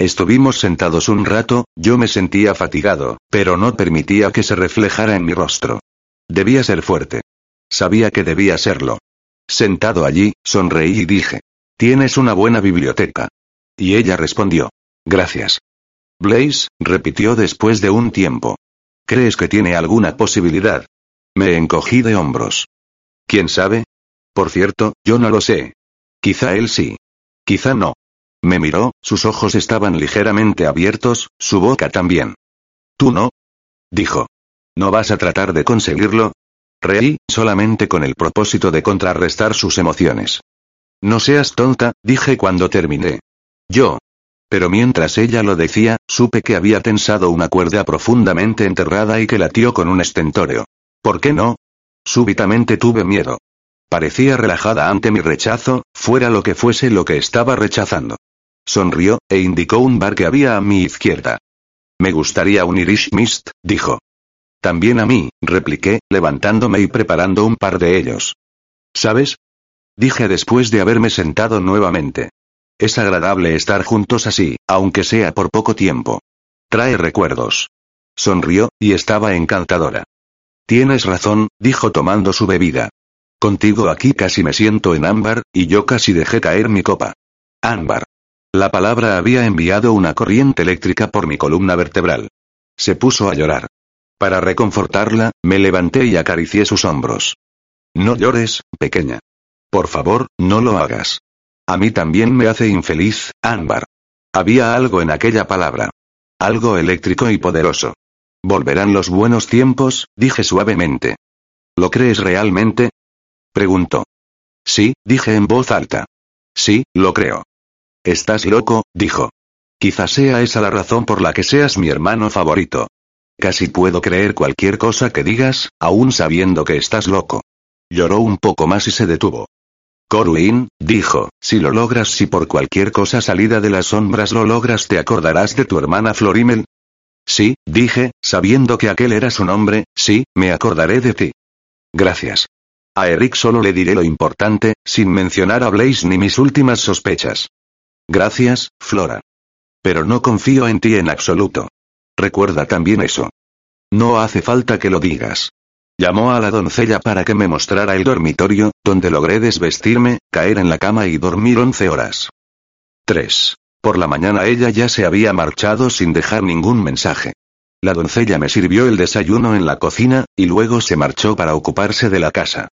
Estuvimos sentados un rato, yo me sentía fatigado, pero no permitía que se reflejara en mi rostro. Debía ser fuerte. Sabía que debía serlo. Sentado allí, sonreí y dije, Tienes una buena biblioteca. Y ella respondió, Gracias. Blaze, repitió después de un tiempo. ¿Crees que tiene alguna posibilidad? Me encogí de hombros. ¿Quién sabe? Por cierto, yo no lo sé. Quizá él sí. Quizá no. Me miró, sus ojos estaban ligeramente abiertos, su boca también. ¿Tú no? Dijo. ¿No vas a tratar de conseguirlo? Reí, solamente con el propósito de contrarrestar sus emociones. No seas tonta, dije cuando terminé. Yo. Pero mientras ella lo decía, supe que había tensado una cuerda profundamente enterrada y que latió con un estentóreo. ¿Por qué no? Súbitamente tuve miedo. Parecía relajada ante mi rechazo, fuera lo que fuese lo que estaba rechazando. Sonrió, e indicó un bar que había a mi izquierda. Me gustaría un Irish Mist, dijo. También a mí, repliqué, levantándome y preparando un par de ellos. ¿Sabes? Dije después de haberme sentado nuevamente. Es agradable estar juntos así, aunque sea por poco tiempo. Trae recuerdos. Sonrió, y estaba encantadora. Tienes razón, dijo tomando su bebida. Contigo aquí casi me siento en ámbar, y yo casi dejé caer mi copa. Ámbar. La palabra había enviado una corriente eléctrica por mi columna vertebral. Se puso a llorar. Para reconfortarla, me levanté y acaricié sus hombros. No llores, pequeña. Por favor, no lo hagas. A mí también me hace infeliz, Ámbar. Había algo en aquella palabra. Algo eléctrico y poderoso. Volverán los buenos tiempos, dije suavemente. ¿Lo crees realmente? Preguntó. Sí, dije en voz alta. Sí, lo creo. Estás loco, dijo. Quizás sea esa la razón por la que seas mi hermano favorito. Casi puedo creer cualquier cosa que digas, aún sabiendo que estás loco. Lloró un poco más y se detuvo. Corwin, dijo, si lo logras si por cualquier cosa salida de las sombras lo logras te acordarás de tu hermana Florimel, Sí, dije, sabiendo que aquel era su nombre, sí, me acordaré de ti. Gracias. A Eric solo le diré lo importante, sin mencionar a Blaze ni mis últimas sospechas. Gracias, Flora. Pero no confío en ti en absoluto. Recuerda también eso. No hace falta que lo digas. Llamó a la doncella para que me mostrara el dormitorio, donde logré desvestirme, caer en la cama y dormir once horas. 3. Por la mañana ella ya se había marchado sin dejar ningún mensaje. La doncella me sirvió el desayuno en la cocina, y luego se marchó para ocuparse de la casa.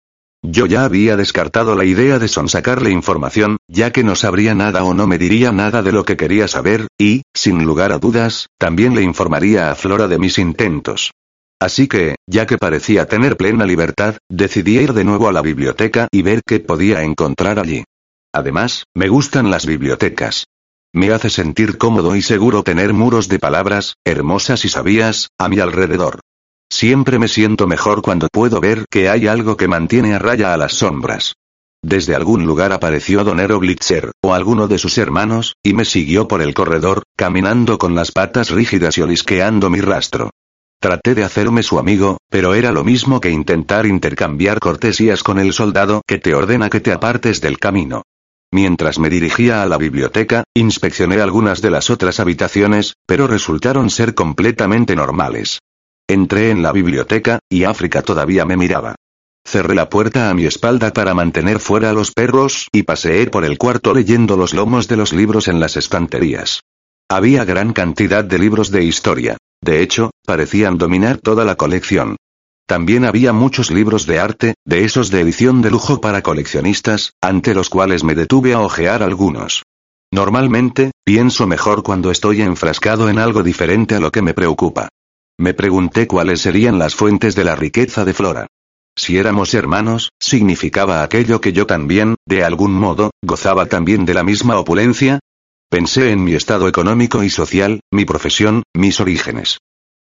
Yo ya había descartado la idea de sonsacarle información, ya que no sabría nada o no me diría nada de lo que quería saber, y, sin lugar a dudas, también le informaría a Flora de mis intentos. Así que, ya que parecía tener plena libertad, decidí ir de nuevo a la biblioteca y ver qué podía encontrar allí. Además, me gustan las bibliotecas. Me hace sentir cómodo y seguro tener muros de palabras, hermosas y sabias, a mi alrededor. Siempre me siento mejor cuando puedo ver que hay algo que mantiene a raya a las sombras. Desde algún lugar apareció Donero Blitzer, o alguno de sus hermanos, y me siguió por el corredor, caminando con las patas rígidas y olisqueando mi rastro. Traté de hacerme su amigo, pero era lo mismo que intentar intercambiar cortesías con el soldado que te ordena que te apartes del camino. Mientras me dirigía a la biblioteca, inspeccioné algunas de las otras habitaciones, pero resultaron ser completamente normales. Entré en la biblioteca, y África todavía me miraba. Cerré la puerta a mi espalda para mantener fuera a los perros, y paseé por el cuarto leyendo los lomos de los libros en las estanterías. Había gran cantidad de libros de historia. De hecho, parecían dominar toda la colección. También había muchos libros de arte, de esos de edición de lujo para coleccionistas, ante los cuales me detuve a hojear algunos. Normalmente, pienso mejor cuando estoy enfrascado en algo diferente a lo que me preocupa. Me pregunté cuáles serían las fuentes de la riqueza de Flora. Si éramos hermanos, significaba aquello que yo también, de algún modo, gozaba también de la misma opulencia. Pensé en mi estado económico y social, mi profesión, mis orígenes.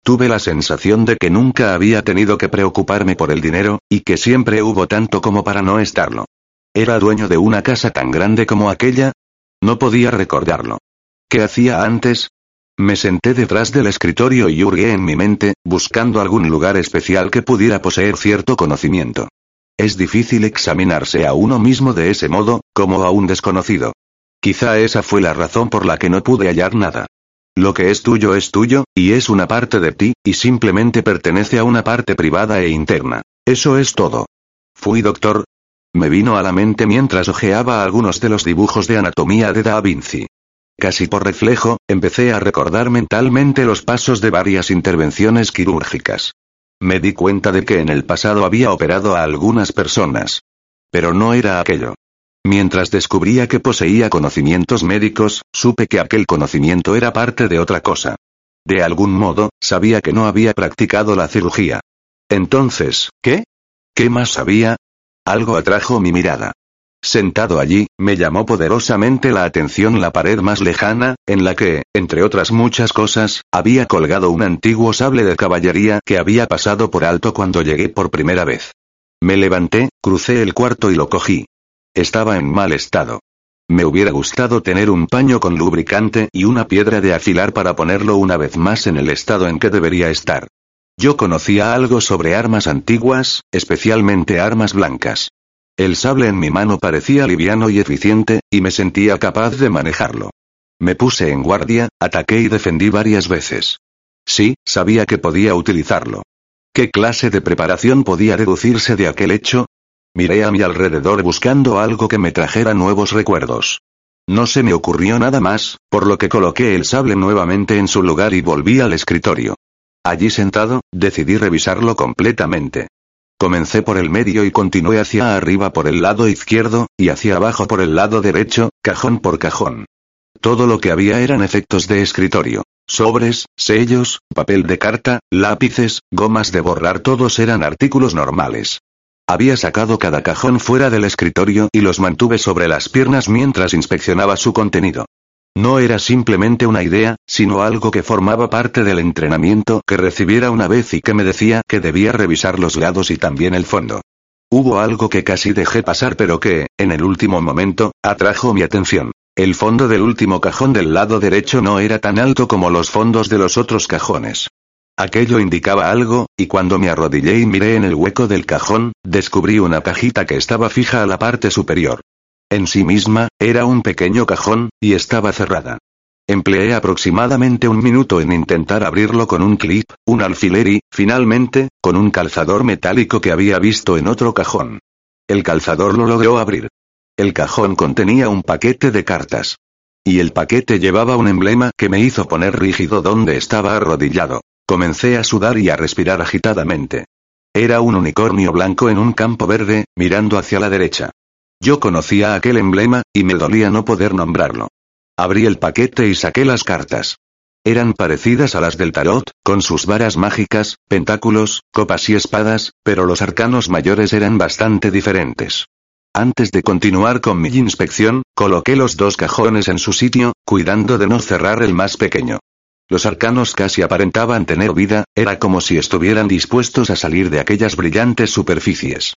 Tuve la sensación de que nunca había tenido que preocuparme por el dinero, y que siempre hubo tanto como para no estarlo. ¿Era dueño de una casa tan grande como aquella? No podía recordarlo. ¿Qué hacía antes? Me senté detrás del escritorio y hurgué en mi mente, buscando algún lugar especial que pudiera poseer cierto conocimiento. Es difícil examinarse a uno mismo de ese modo, como a un desconocido. Quizá esa fue la razón por la que no pude hallar nada. Lo que es tuyo es tuyo, y es una parte de ti, y simplemente pertenece a una parte privada e interna. Eso es todo. Fui doctor. Me vino a la mente mientras hojeaba algunos de los dibujos de anatomía de Da Vinci. Casi por reflejo, empecé a recordar mentalmente los pasos de varias intervenciones quirúrgicas. Me di cuenta de que en el pasado había operado a algunas personas. Pero no era aquello. Mientras descubría que poseía conocimientos médicos, supe que aquel conocimiento era parte de otra cosa. De algún modo, sabía que no había practicado la cirugía. Entonces, ¿qué? ¿Qué más sabía? Algo atrajo mi mirada. Sentado allí, me llamó poderosamente la atención la pared más lejana, en la que, entre otras muchas cosas, había colgado un antiguo sable de caballería que había pasado por alto cuando llegué por primera vez. Me levanté, crucé el cuarto y lo cogí. Estaba en mal estado. Me hubiera gustado tener un paño con lubricante y una piedra de afilar para ponerlo una vez más en el estado en que debería estar. Yo conocía algo sobre armas antiguas, especialmente armas blancas. El sable en mi mano parecía liviano y eficiente, y me sentía capaz de manejarlo. Me puse en guardia, ataqué y defendí varias veces. Sí, sabía que podía utilizarlo. ¿Qué clase de preparación podía deducirse de aquel hecho? Miré a mi alrededor buscando algo que me trajera nuevos recuerdos. No se me ocurrió nada más, por lo que coloqué el sable nuevamente en su lugar y volví al escritorio. Allí sentado, decidí revisarlo completamente. Comencé por el medio y continué hacia arriba por el lado izquierdo, y hacia abajo por el lado derecho, cajón por cajón. Todo lo que había eran efectos de escritorio. Sobres, sellos, papel de carta, lápices, gomas de borrar, todos eran artículos normales. Había sacado cada cajón fuera del escritorio y los mantuve sobre las piernas mientras inspeccionaba su contenido. No era simplemente una idea, sino algo que formaba parte del entrenamiento que recibiera una vez y que me decía que debía revisar los lados y también el fondo. Hubo algo que casi dejé pasar pero que, en el último momento, atrajo mi atención. El fondo del último cajón del lado derecho no era tan alto como los fondos de los otros cajones. Aquello indicaba algo, y cuando me arrodillé y miré en el hueco del cajón, descubrí una cajita que estaba fija a la parte superior. En sí misma, era un pequeño cajón, y estaba cerrada. Empleé aproximadamente un minuto en intentar abrirlo con un clip, un alfiler y, finalmente, con un calzador metálico que había visto en otro cajón. El calzador lo logró abrir. El cajón contenía un paquete de cartas. Y el paquete llevaba un emblema que me hizo poner rígido donde estaba arrodillado. Comencé a sudar y a respirar agitadamente. Era un unicornio blanco en un campo verde, mirando hacia la derecha. Yo conocía aquel emblema, y me dolía no poder nombrarlo. Abrí el paquete y saqué las cartas. Eran parecidas a las del tarot, con sus varas mágicas, pentáculos, copas y espadas, pero los arcanos mayores eran bastante diferentes. Antes de continuar con mi inspección, coloqué los dos cajones en su sitio, cuidando de no cerrar el más pequeño. Los arcanos casi aparentaban tener vida, era como si estuvieran dispuestos a salir de aquellas brillantes superficies.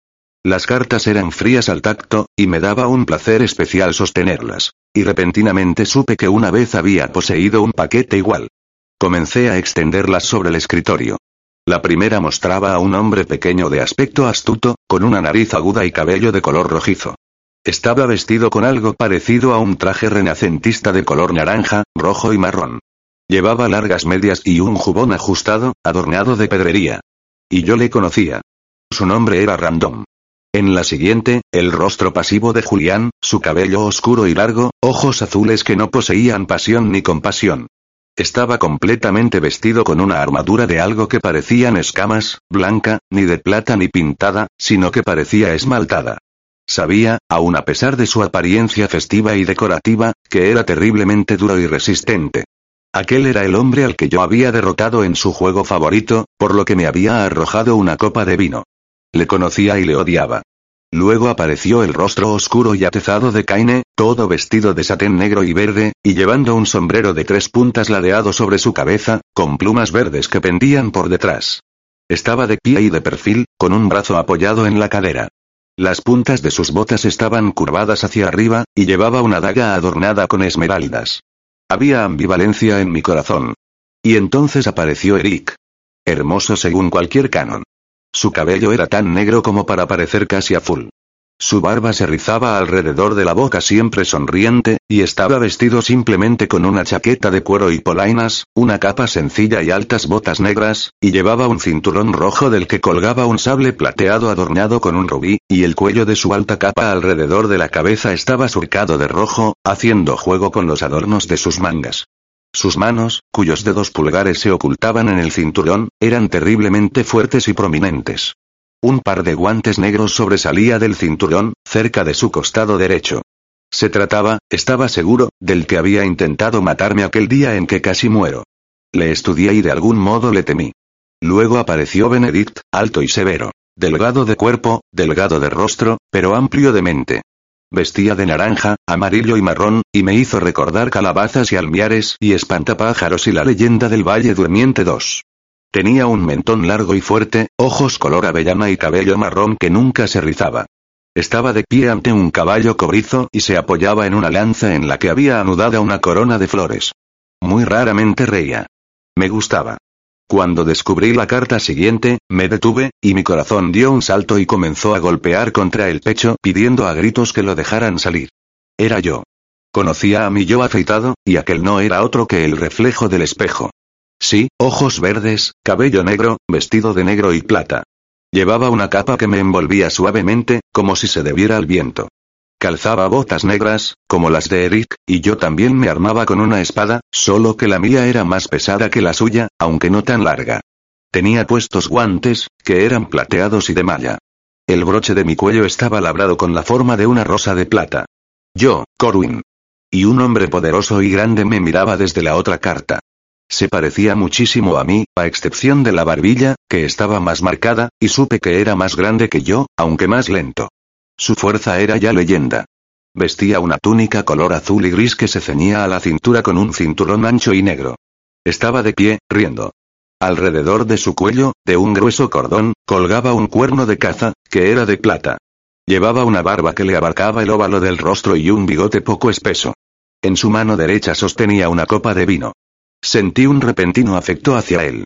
Las cartas eran frías al tacto, y me daba un placer especial sostenerlas. Y repentinamente supe que una vez había poseído un paquete igual. Comencé a extenderlas sobre el escritorio. La primera mostraba a un hombre pequeño de aspecto astuto, con una nariz aguda y cabello de color rojizo. Estaba vestido con algo parecido a un traje renacentista de color naranja, rojo y marrón. Llevaba largas medias y un jubón ajustado, adornado de pedrería. Y yo le conocía. Su nombre era Random. En la siguiente, el rostro pasivo de Julián, su cabello oscuro y largo, ojos azules que no poseían pasión ni compasión. Estaba completamente vestido con una armadura de algo que parecían escamas, blanca, ni de plata ni pintada, sino que parecía esmaltada. Sabía, aun a pesar de su apariencia festiva y decorativa, que era terriblemente duro y resistente. Aquel era el hombre al que yo había derrotado en su juego favorito, por lo que me había arrojado una copa de vino. Le conocía y le odiaba. Luego apareció el rostro oscuro y atezado de Kaine, todo vestido de satén negro y verde, y llevando un sombrero de tres puntas ladeado sobre su cabeza, con plumas verdes que pendían por detrás. Estaba de pie y de perfil, con un brazo apoyado en la cadera. Las puntas de sus botas estaban curvadas hacia arriba, y llevaba una daga adornada con esmeraldas. Había ambivalencia en mi corazón. Y entonces apareció Eric. Hermoso según cualquier canon. Su cabello era tan negro como para parecer casi azul. Su barba se rizaba alrededor de la boca siempre sonriente, y estaba vestido simplemente con una chaqueta de cuero y polainas, una capa sencilla y altas botas negras, y llevaba un cinturón rojo del que colgaba un sable plateado adornado con un rubí, y el cuello de su alta capa alrededor de la cabeza estaba surcado de rojo, haciendo juego con los adornos de sus mangas. Sus manos, cuyos dedos pulgares se ocultaban en el cinturón, eran terriblemente fuertes y prominentes. Un par de guantes negros sobresalía del cinturón, cerca de su costado derecho. Se trataba, estaba seguro, del que había intentado matarme aquel día en que casi muero. Le estudié y de algún modo le temí. Luego apareció Benedict, alto y severo. Delgado de cuerpo, delgado de rostro, pero amplio de mente. Vestía de naranja, amarillo y marrón, y me hizo recordar calabazas y almiares y espantapájaros y la leyenda del Valle Durmiente 2. Tenía un mentón largo y fuerte, ojos color avellana y cabello marrón que nunca se rizaba. Estaba de pie ante un caballo cobrizo y se apoyaba en una lanza en la que había anudada una corona de flores. Muy raramente reía. Me gustaba. Cuando descubrí la carta siguiente, me detuve, y mi corazón dio un salto y comenzó a golpear contra el pecho pidiendo a gritos que lo dejaran salir. Era yo. Conocía a mi yo afeitado, y aquel no era otro que el reflejo del espejo. Sí, ojos verdes, cabello negro, vestido de negro y plata. Llevaba una capa que me envolvía suavemente, como si se debiera al viento. Calzaba botas negras, como las de Eric, y yo también me armaba con una espada, solo que la mía era más pesada que la suya, aunque no tan larga. Tenía puestos guantes, que eran plateados y de malla. El broche de mi cuello estaba labrado con la forma de una rosa de plata. Yo, Corwin. Y un hombre poderoso y grande me miraba desde la otra carta. Se parecía muchísimo a mí, a excepción de la barbilla, que estaba más marcada, y supe que era más grande que yo, aunque más lento. Su fuerza era ya leyenda. Vestía una túnica color azul y gris que se ceñía a la cintura con un cinturón ancho y negro. Estaba de pie, riendo. Alrededor de su cuello, de un grueso cordón, colgaba un cuerno de caza, que era de plata. Llevaba una barba que le abarcaba el óvalo del rostro y un bigote poco espeso. En su mano derecha sostenía una copa de vino. Sentí un repentino afecto hacia él.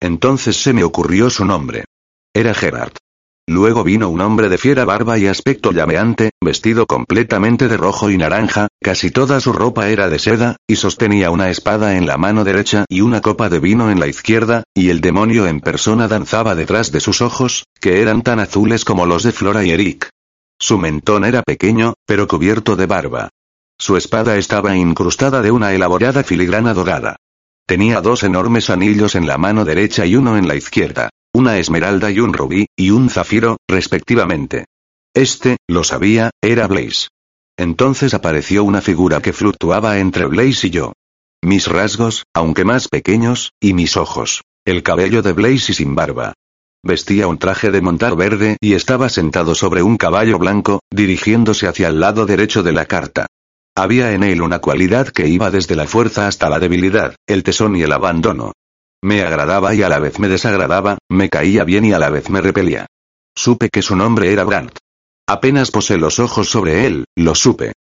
Entonces se me ocurrió su nombre. Era Gerard. Luego vino un hombre de fiera barba y aspecto llameante, vestido completamente de rojo y naranja, casi toda su ropa era de seda, y sostenía una espada en la mano derecha y una copa de vino en la izquierda, y el demonio en persona danzaba detrás de sus ojos, que eran tan azules como los de Flora y Eric. Su mentón era pequeño, pero cubierto de barba. Su espada estaba incrustada de una elaborada filigrana dorada. Tenía dos enormes anillos en la mano derecha y uno en la izquierda. Una esmeralda y un rubí, y un zafiro, respectivamente. Este, lo sabía, era Blaze. Entonces apareció una figura que fluctuaba entre Blaze y yo. Mis rasgos, aunque más pequeños, y mis ojos. El cabello de Blaze y sin barba. Vestía un traje de montar verde y estaba sentado sobre un caballo blanco, dirigiéndose hacia el lado derecho de la carta. Había en él una cualidad que iba desde la fuerza hasta la debilidad, el tesón y el abandono. Me agradaba y a la vez me desagradaba, me caía bien y a la vez me repelía. Supe que su nombre era Brandt. Apenas posé los ojos sobre él, lo supe.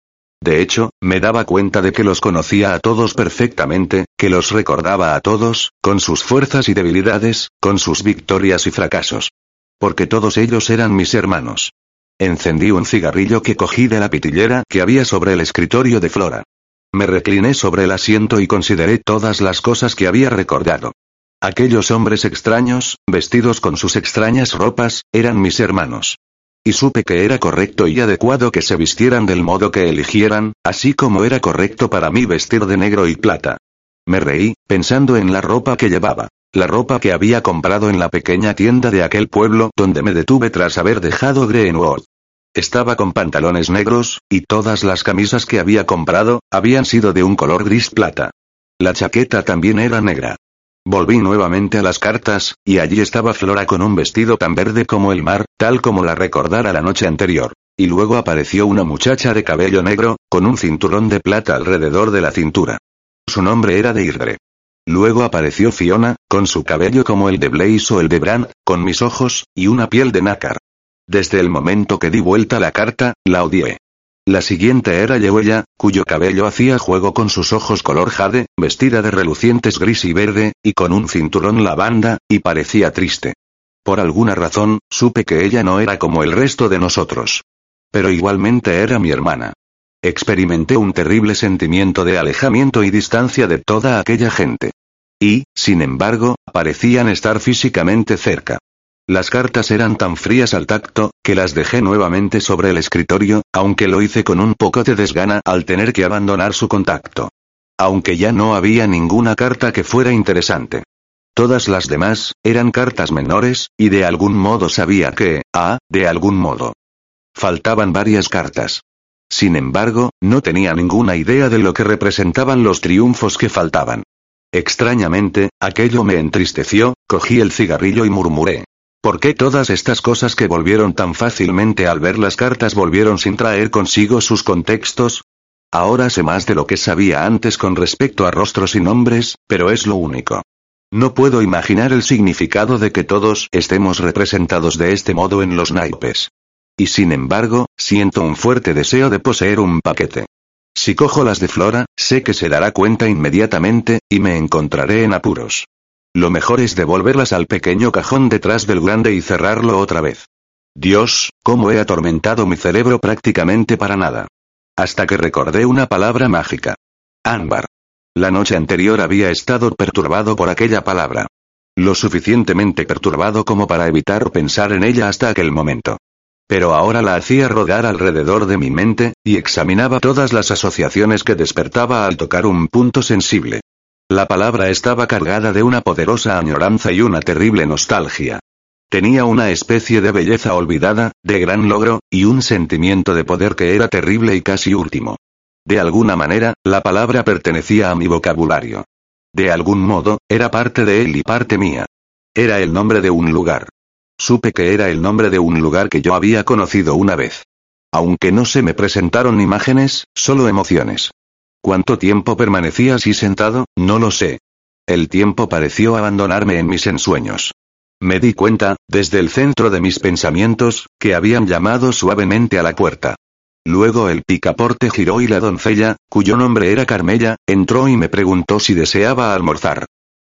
De hecho, me daba cuenta de que los conocía a todos perfectamente, que los recordaba a todos, con sus fuerzas y debilidades, con sus victorias y fracasos. Porque todos ellos eran mis hermanos. Encendí un cigarrillo que cogí de la pitillera que había sobre el escritorio de Flora. Me recliné sobre el asiento y consideré todas las cosas que había recordado. Aquellos hombres extraños, vestidos con sus extrañas ropas, eran mis hermanos. Y supe que era correcto y adecuado que se vistieran del modo que eligieran, así como era correcto para mí vestir de negro y plata. Me reí, pensando en la ropa que llevaba. La ropa que había comprado en la pequeña tienda de aquel pueblo donde me detuve tras haber dejado Greenwood. Estaba con pantalones negros, y todas las camisas que había comprado, habían sido de un color gris plata. La chaqueta también era negra. Volví nuevamente a las cartas, y allí estaba Flora con un vestido tan verde como el mar, tal como la recordara la noche anterior. Y luego apareció una muchacha de cabello negro, con un cinturón de plata alrededor de la cintura. Su nombre era Deirdre. Luego apareció Fiona, con su cabello como el de Blaze o el de Bran, con mis ojos, y una piel de nácar. Desde el momento que di vuelta la carta, la odié. La siguiente era Yehuella, cuyo cabello hacía juego con sus ojos color jade, vestida de relucientes gris y verde, y con un cinturón lavanda, y parecía triste. Por alguna razón, supe que ella no era como el resto de nosotros. Pero igualmente era mi hermana. Experimenté un terrible sentimiento de alejamiento y distancia de toda aquella gente. Y, sin embargo, parecían estar físicamente cerca. Las cartas eran tan frías al tacto, que las dejé nuevamente sobre el escritorio, aunque lo hice con un poco de desgana al tener que abandonar su contacto. Aunque ya no había ninguna carta que fuera interesante. Todas las demás, eran cartas menores, y de algún modo sabía que, ah, de algún modo. Faltaban varias cartas. Sin embargo, no tenía ninguna idea de lo que representaban los triunfos que faltaban. Extrañamente, aquello me entristeció, cogí el cigarrillo y murmuré. ¿Por qué todas estas cosas que volvieron tan fácilmente al ver las cartas volvieron sin traer consigo sus contextos? Ahora sé más de lo que sabía antes con respecto a rostros y nombres, pero es lo único. No puedo imaginar el significado de que todos estemos representados de este modo en los naipes. Y sin embargo, siento un fuerte deseo de poseer un paquete. Si cojo las de Flora, sé que se dará cuenta inmediatamente, y me encontraré en apuros. Lo mejor es devolverlas al pequeño cajón detrás del grande y cerrarlo otra vez. Dios, cómo he atormentado mi cerebro prácticamente para nada. Hasta que recordé una palabra mágica. Ámbar. La noche anterior había estado perturbado por aquella palabra. Lo suficientemente perturbado como para evitar pensar en ella hasta aquel momento. Pero ahora la hacía rodar alrededor de mi mente, y examinaba todas las asociaciones que despertaba al tocar un punto sensible. La palabra estaba cargada de una poderosa añoranza y una terrible nostalgia. Tenía una especie de belleza olvidada, de gran logro, y un sentimiento de poder que era terrible y casi último. De alguna manera, la palabra pertenecía a mi vocabulario. De algún modo, era parte de él y parte mía. Era el nombre de un lugar. Supe que era el nombre de un lugar que yo había conocido una vez. Aunque no se me presentaron imágenes, solo emociones. ¿Cuánto tiempo permanecí así sentado? No lo sé. El tiempo pareció abandonarme en mis ensueños. Me di cuenta, desde el centro de mis pensamientos, que habían llamado suavemente a la puerta. Luego el picaporte giró y la doncella, cuyo nombre era Carmella, entró y me preguntó si deseaba almorzar.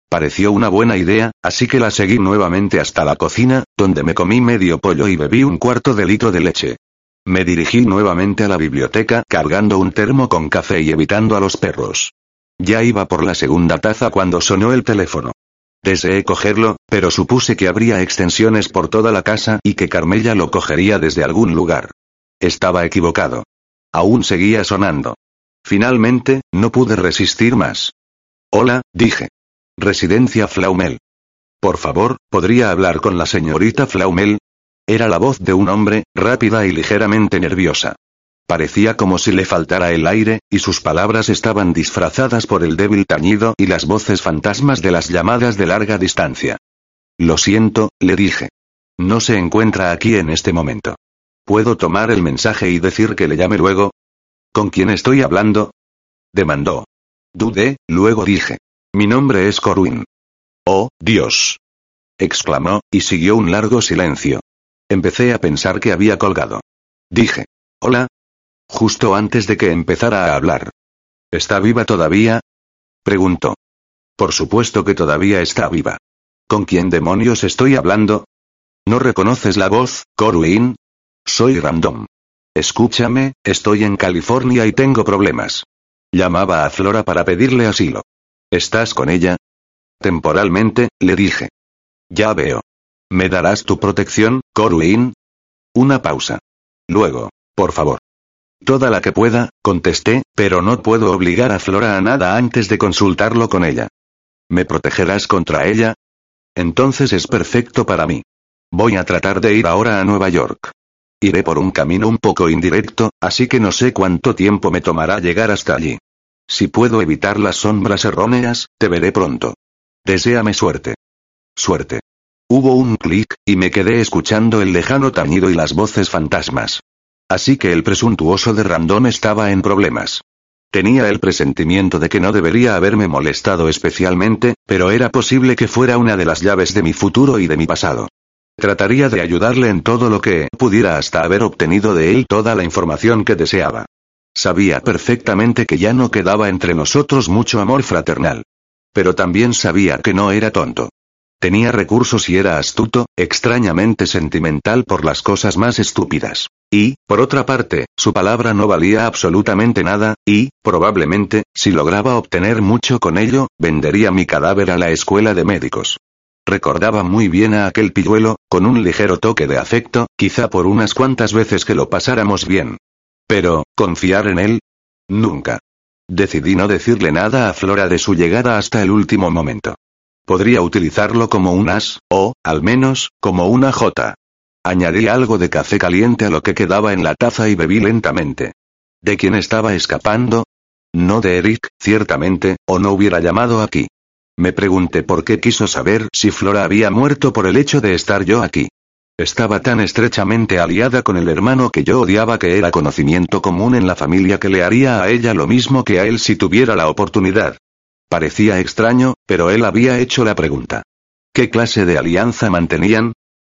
Pareció una buena idea, así que la seguí nuevamente hasta la cocina, donde me comí medio pollo y bebí un cuarto de litro de leche. Me dirigí nuevamente a la biblioteca cargando un termo con café y evitando a los perros. Ya iba por la segunda taza cuando sonó el teléfono. Deseé cogerlo, pero supuse que habría extensiones por toda la casa y que Carmella lo cogería desde algún lugar. Estaba equivocado. Aún seguía sonando. Finalmente, no pude resistir más. Hola, dije. Residencia Flaumel. Por favor, ¿podría hablar con la señorita Flaumel? Era la voz de un hombre, rápida y ligeramente nerviosa. Parecía como si le faltara el aire, y sus palabras estaban disfrazadas por el débil tañido y las voces fantasmas de las llamadas de larga distancia. Lo siento, le dije. No se encuentra aquí en este momento. ¿Puedo tomar el mensaje y decir que le llame luego? ¿Con quién estoy hablando? Demandó. Dudé, luego dije. Mi nombre es Corwin. Oh, Dios. exclamó, y siguió un largo silencio. Empecé a pensar que había colgado. Dije. Hola. Justo antes de que empezara a hablar. ¿Está viva todavía? Preguntó. Por supuesto que todavía está viva. ¿Con quién demonios estoy hablando? ¿No reconoces la voz, Corwin? Soy Random. Escúchame, estoy en California y tengo problemas. Llamaba a Flora para pedirle asilo. ¿Estás con ella? Temporalmente, le dije. Ya veo. ¿Me darás tu protección, Corwin? Una pausa. Luego, por favor. Toda la que pueda, contesté, pero no puedo obligar a Flora a nada antes de consultarlo con ella. ¿Me protegerás contra ella? Entonces es perfecto para mí. Voy a tratar de ir ahora a Nueva York. Iré por un camino un poco indirecto, así que no sé cuánto tiempo me tomará llegar hasta allí. Si puedo evitar las sombras erróneas, te veré pronto. Deseame suerte. Suerte. Hubo un clic, y me quedé escuchando el lejano tañido y las voces fantasmas. Así que el presuntuoso de Random estaba en problemas. Tenía el presentimiento de que no debería haberme molestado especialmente, pero era posible que fuera una de las llaves de mi futuro y de mi pasado. Trataría de ayudarle en todo lo que pudiera hasta haber obtenido de él toda la información que deseaba. Sabía perfectamente que ya no quedaba entre nosotros mucho amor fraternal. Pero también sabía que no era tonto. Tenía recursos y era astuto, extrañamente sentimental por las cosas más estúpidas. Y, por otra parte, su palabra no valía absolutamente nada, y, probablemente, si lograba obtener mucho con ello, vendería mi cadáver a la escuela de médicos. Recordaba muy bien a aquel pilluelo, con un ligero toque de afecto, quizá por unas cuantas veces que lo pasáramos bien. Pero, ¿confiar en él? Nunca. Decidí no decirle nada a Flora de su llegada hasta el último momento. Podría utilizarlo como un as, o, al menos, como una jota. Añadí algo de café caliente a lo que quedaba en la taza y bebí lentamente. ¿De quién estaba escapando? No de Eric, ciertamente, o no hubiera llamado aquí. Me pregunté por qué quiso saber si Flora había muerto por el hecho de estar yo aquí. Estaba tan estrechamente aliada con el hermano que yo odiaba que era conocimiento común en la familia que le haría a ella lo mismo que a él si tuviera la oportunidad. Parecía extraño, pero él había hecho la pregunta. ¿Qué clase de alianza mantenían?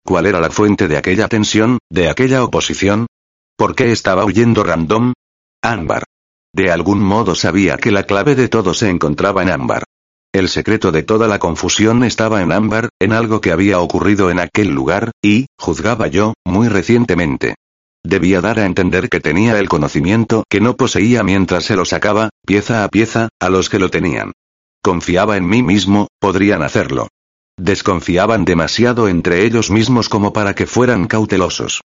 ¿Cuál era la fuente de aquella tensión, de aquella oposición? ¿Por qué estaba huyendo Random? Ámbar. De algún modo sabía que la clave de todo se encontraba en Ámbar. El secreto de toda la confusión estaba en Ámbar, en algo que había ocurrido en aquel lugar, y, juzgaba yo, muy recientemente. Debía dar a entender que tenía el conocimiento que no poseía mientras se lo sacaba, pieza a pieza, a los que lo tenían. Confiaba en mí mismo, podrían hacerlo. Desconfiaban demasiado entre ellos mismos como para que fueran cautelosos.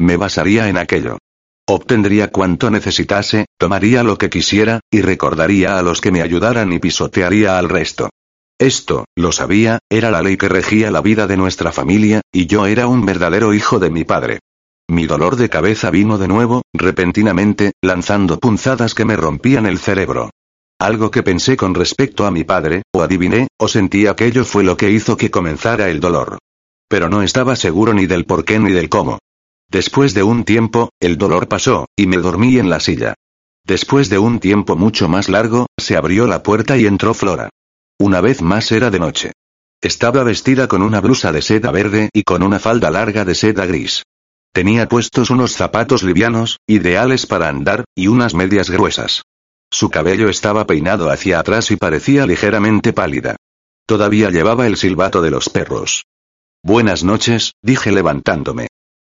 Me basaría en aquello. Obtendría cuanto necesitase, tomaría lo que quisiera, y recordaría a los que me ayudaran y pisotearía al resto. Esto, lo sabía, era la ley que regía la vida de nuestra familia, y yo era un verdadero hijo de mi padre. Mi dolor de cabeza vino de nuevo, repentinamente, lanzando punzadas que me rompían el cerebro. Algo que pensé con respecto a mi padre, o adiviné, o sentí aquello fue lo que hizo que comenzara el dolor. Pero no estaba seguro ni del por qué ni del cómo. Después de un tiempo, el dolor pasó, y me dormí en la silla. Después de un tiempo mucho más largo, se abrió la puerta y entró Flora. Una vez más era de noche. Estaba vestida con una blusa de seda verde y con una falda larga de seda gris. Tenía puestos unos zapatos livianos, ideales para andar, y unas medias gruesas. Su cabello estaba peinado hacia atrás y parecía ligeramente pálida. Todavía llevaba el silbato de los perros. Buenas noches, dije levantándome.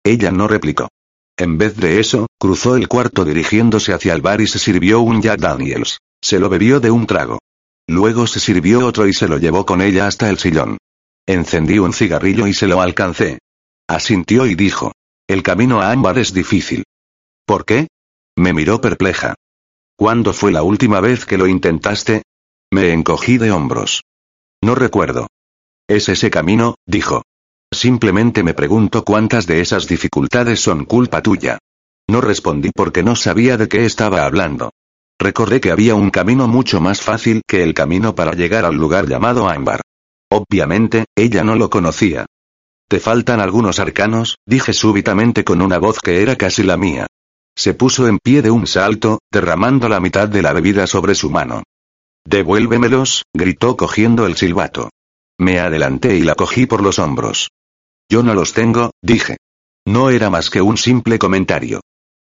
Ella no replicó. En vez de eso, cruzó el cuarto dirigiéndose hacia el bar y se sirvió un Jack Daniels. Se lo bebió de un trago. Luego se sirvió otro y se lo llevó con ella hasta el sillón. Encendí un cigarrillo y se lo alcancé. Asintió y dijo. El camino a Ámbar es difícil. ¿Por qué? Me miró perpleja. ¿Cuándo fue la última vez que lo intentaste? Me encogí de hombros. No recuerdo. Es ese camino, dijo. Simplemente me pregunto cuántas de esas dificultades son culpa tuya. No respondí porque no sabía de qué estaba hablando. Recordé que había un camino mucho más fácil que el camino para llegar al lugar llamado Ámbar. Obviamente, ella no lo conocía. Te faltan algunos arcanos, dije súbitamente con una voz que era casi la mía. Se puso en pie de un salto, derramando la mitad de la bebida sobre su mano. Devuélvemelos, gritó cogiendo el silbato. Me adelanté y la cogí por los hombros. Yo no los tengo, dije. No era más que un simple comentario.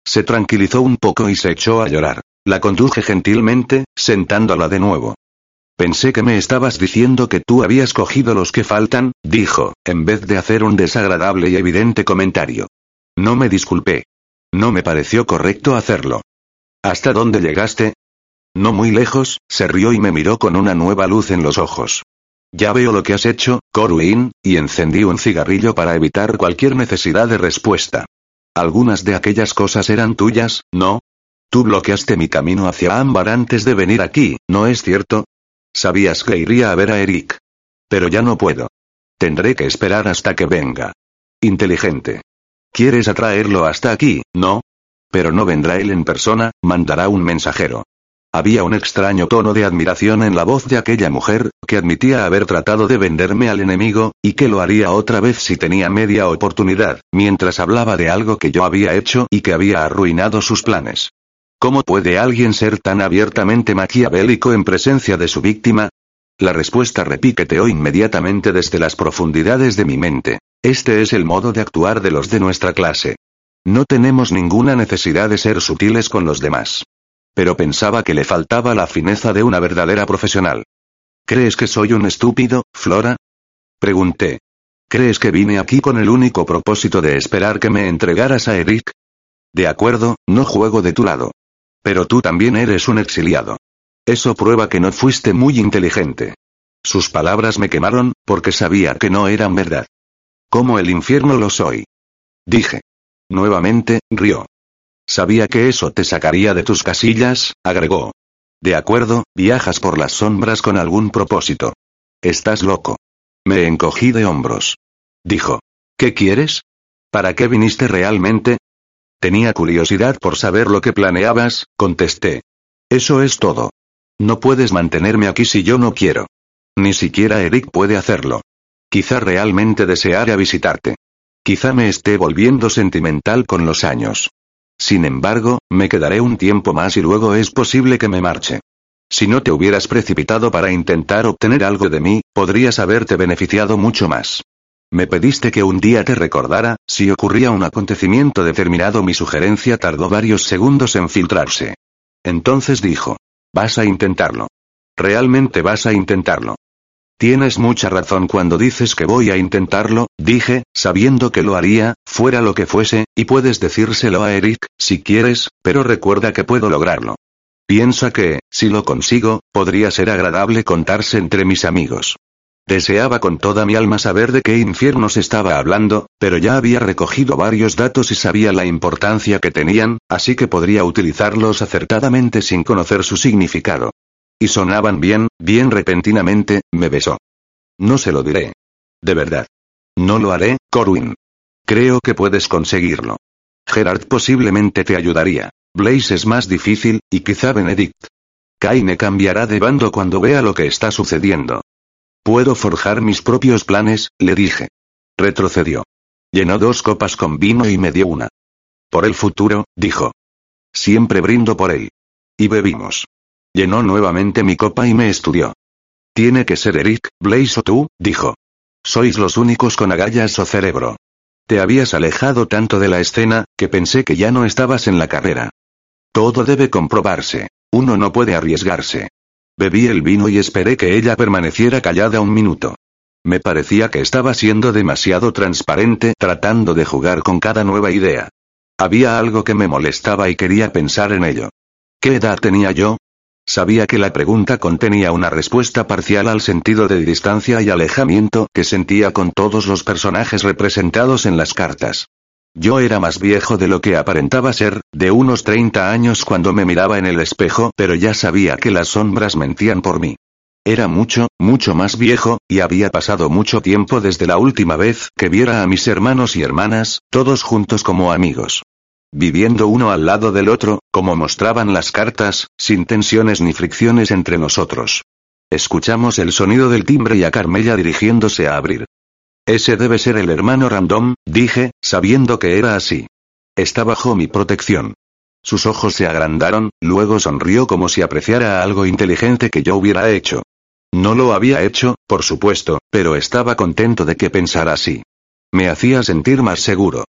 Se tranquilizó un poco y se echó a llorar. La conduje gentilmente, sentándola de nuevo. Pensé que me estabas diciendo que tú habías cogido los que faltan, dijo, en vez de hacer un desagradable y evidente comentario. No me disculpé. No me pareció correcto hacerlo. ¿Hasta dónde llegaste? No muy lejos, se rió y me miró con una nueva luz en los ojos. Ya veo lo que has hecho, Corwin, y encendí un cigarrillo para evitar cualquier necesidad de respuesta. Algunas de aquellas cosas eran tuyas, ¿no? Tú bloqueaste mi camino hacia Ámbar antes de venir aquí, ¿no es cierto? Sabías que iría a ver a Eric. Pero ya no puedo. Tendré que esperar hasta que venga. Inteligente. Quieres atraerlo hasta aquí, ¿no? Pero no vendrá él en persona, mandará un mensajero. Había un extraño tono de admiración en la voz de aquella mujer, que admitía haber tratado de venderme al enemigo, y que lo haría otra vez si tenía media oportunidad, mientras hablaba de algo que yo había hecho y que había arruinado sus planes. ¿Cómo puede alguien ser tan abiertamente maquiavélico en presencia de su víctima? La respuesta repiqueteó inmediatamente desde las profundidades de mi mente. Este es el modo de actuar de los de nuestra clase. No tenemos ninguna necesidad de ser sutiles con los demás. Pero pensaba que le faltaba la fineza de una verdadera profesional. ¿Crees que soy un estúpido, Flora? Pregunté. ¿Crees que vine aquí con el único propósito de esperar que me entregaras a Eric? De acuerdo, no juego de tu lado. Pero tú también eres un exiliado. Eso prueba que no fuiste muy inteligente. Sus palabras me quemaron, porque sabía que no eran verdad. Como el infierno lo soy. Dije. Nuevamente, rió. Sabía que eso te sacaría de tus casillas, agregó. De acuerdo, viajas por las sombras con algún propósito. Estás loco. Me encogí de hombros. Dijo. ¿Qué quieres? ¿Para qué viniste realmente? Tenía curiosidad por saber lo que planeabas, contesté. Eso es todo. No puedes mantenerme aquí si yo no quiero. Ni siquiera Eric puede hacerlo. Quizá realmente deseara visitarte. Quizá me esté volviendo sentimental con los años. Sin embargo, me quedaré un tiempo más y luego es posible que me marche. Si no te hubieras precipitado para intentar obtener algo de mí, podrías haberte beneficiado mucho más. Me pediste que un día te recordara, si ocurría un acontecimiento determinado mi sugerencia tardó varios segundos en filtrarse. Entonces dijo. Vas a intentarlo. Realmente vas a intentarlo. Tienes mucha razón cuando dices que voy a intentarlo, dije, sabiendo que lo haría, fuera lo que fuese, y puedes decírselo a Eric, si quieres, pero recuerda que puedo lograrlo. Piensa que, si lo consigo, podría ser agradable contarse entre mis amigos. Deseaba con toda mi alma saber de qué infiernos estaba hablando, pero ya había recogido varios datos y sabía la importancia que tenían, así que podría utilizarlos acertadamente sin conocer su significado. Y sonaban bien, bien repentinamente, me besó. No se lo diré. De verdad. No lo haré, Corwin. Creo que puedes conseguirlo. Gerard posiblemente te ayudaría. Blaze es más difícil, y quizá Benedict. Kaine cambiará de bando cuando vea lo que está sucediendo. Puedo forjar mis propios planes, le dije. Retrocedió. Llenó dos copas con vino y me dio una. Por el futuro, dijo. Siempre brindo por él. Y bebimos. Llenó nuevamente mi copa y me estudió. Tiene que ser Eric, Blaze o tú, dijo. Sois los únicos con agallas o cerebro. Te habías alejado tanto de la escena, que pensé que ya no estabas en la carrera. Todo debe comprobarse. Uno no puede arriesgarse. Bebí el vino y esperé que ella permaneciera callada un minuto. Me parecía que estaba siendo demasiado transparente tratando de jugar con cada nueva idea. Había algo que me molestaba y quería pensar en ello. ¿Qué edad tenía yo? Sabía que la pregunta contenía una respuesta parcial al sentido de distancia y alejamiento que sentía con todos los personajes representados en las cartas. Yo era más viejo de lo que aparentaba ser, de unos 30 años cuando me miraba en el espejo, pero ya sabía que las sombras mentían por mí. Era mucho, mucho más viejo, y había pasado mucho tiempo desde la última vez que viera a mis hermanos y hermanas, todos juntos como amigos viviendo uno al lado del otro, como mostraban las cartas, sin tensiones ni fricciones entre nosotros. Escuchamos el sonido del timbre y a Carmella dirigiéndose a abrir. Ese debe ser el hermano Random, dije, sabiendo que era así. Está bajo mi protección. Sus ojos se agrandaron, luego sonrió como si apreciara algo inteligente que yo hubiera hecho. No lo había hecho, por supuesto, pero estaba contento de que pensara así. Me hacía sentir más seguro.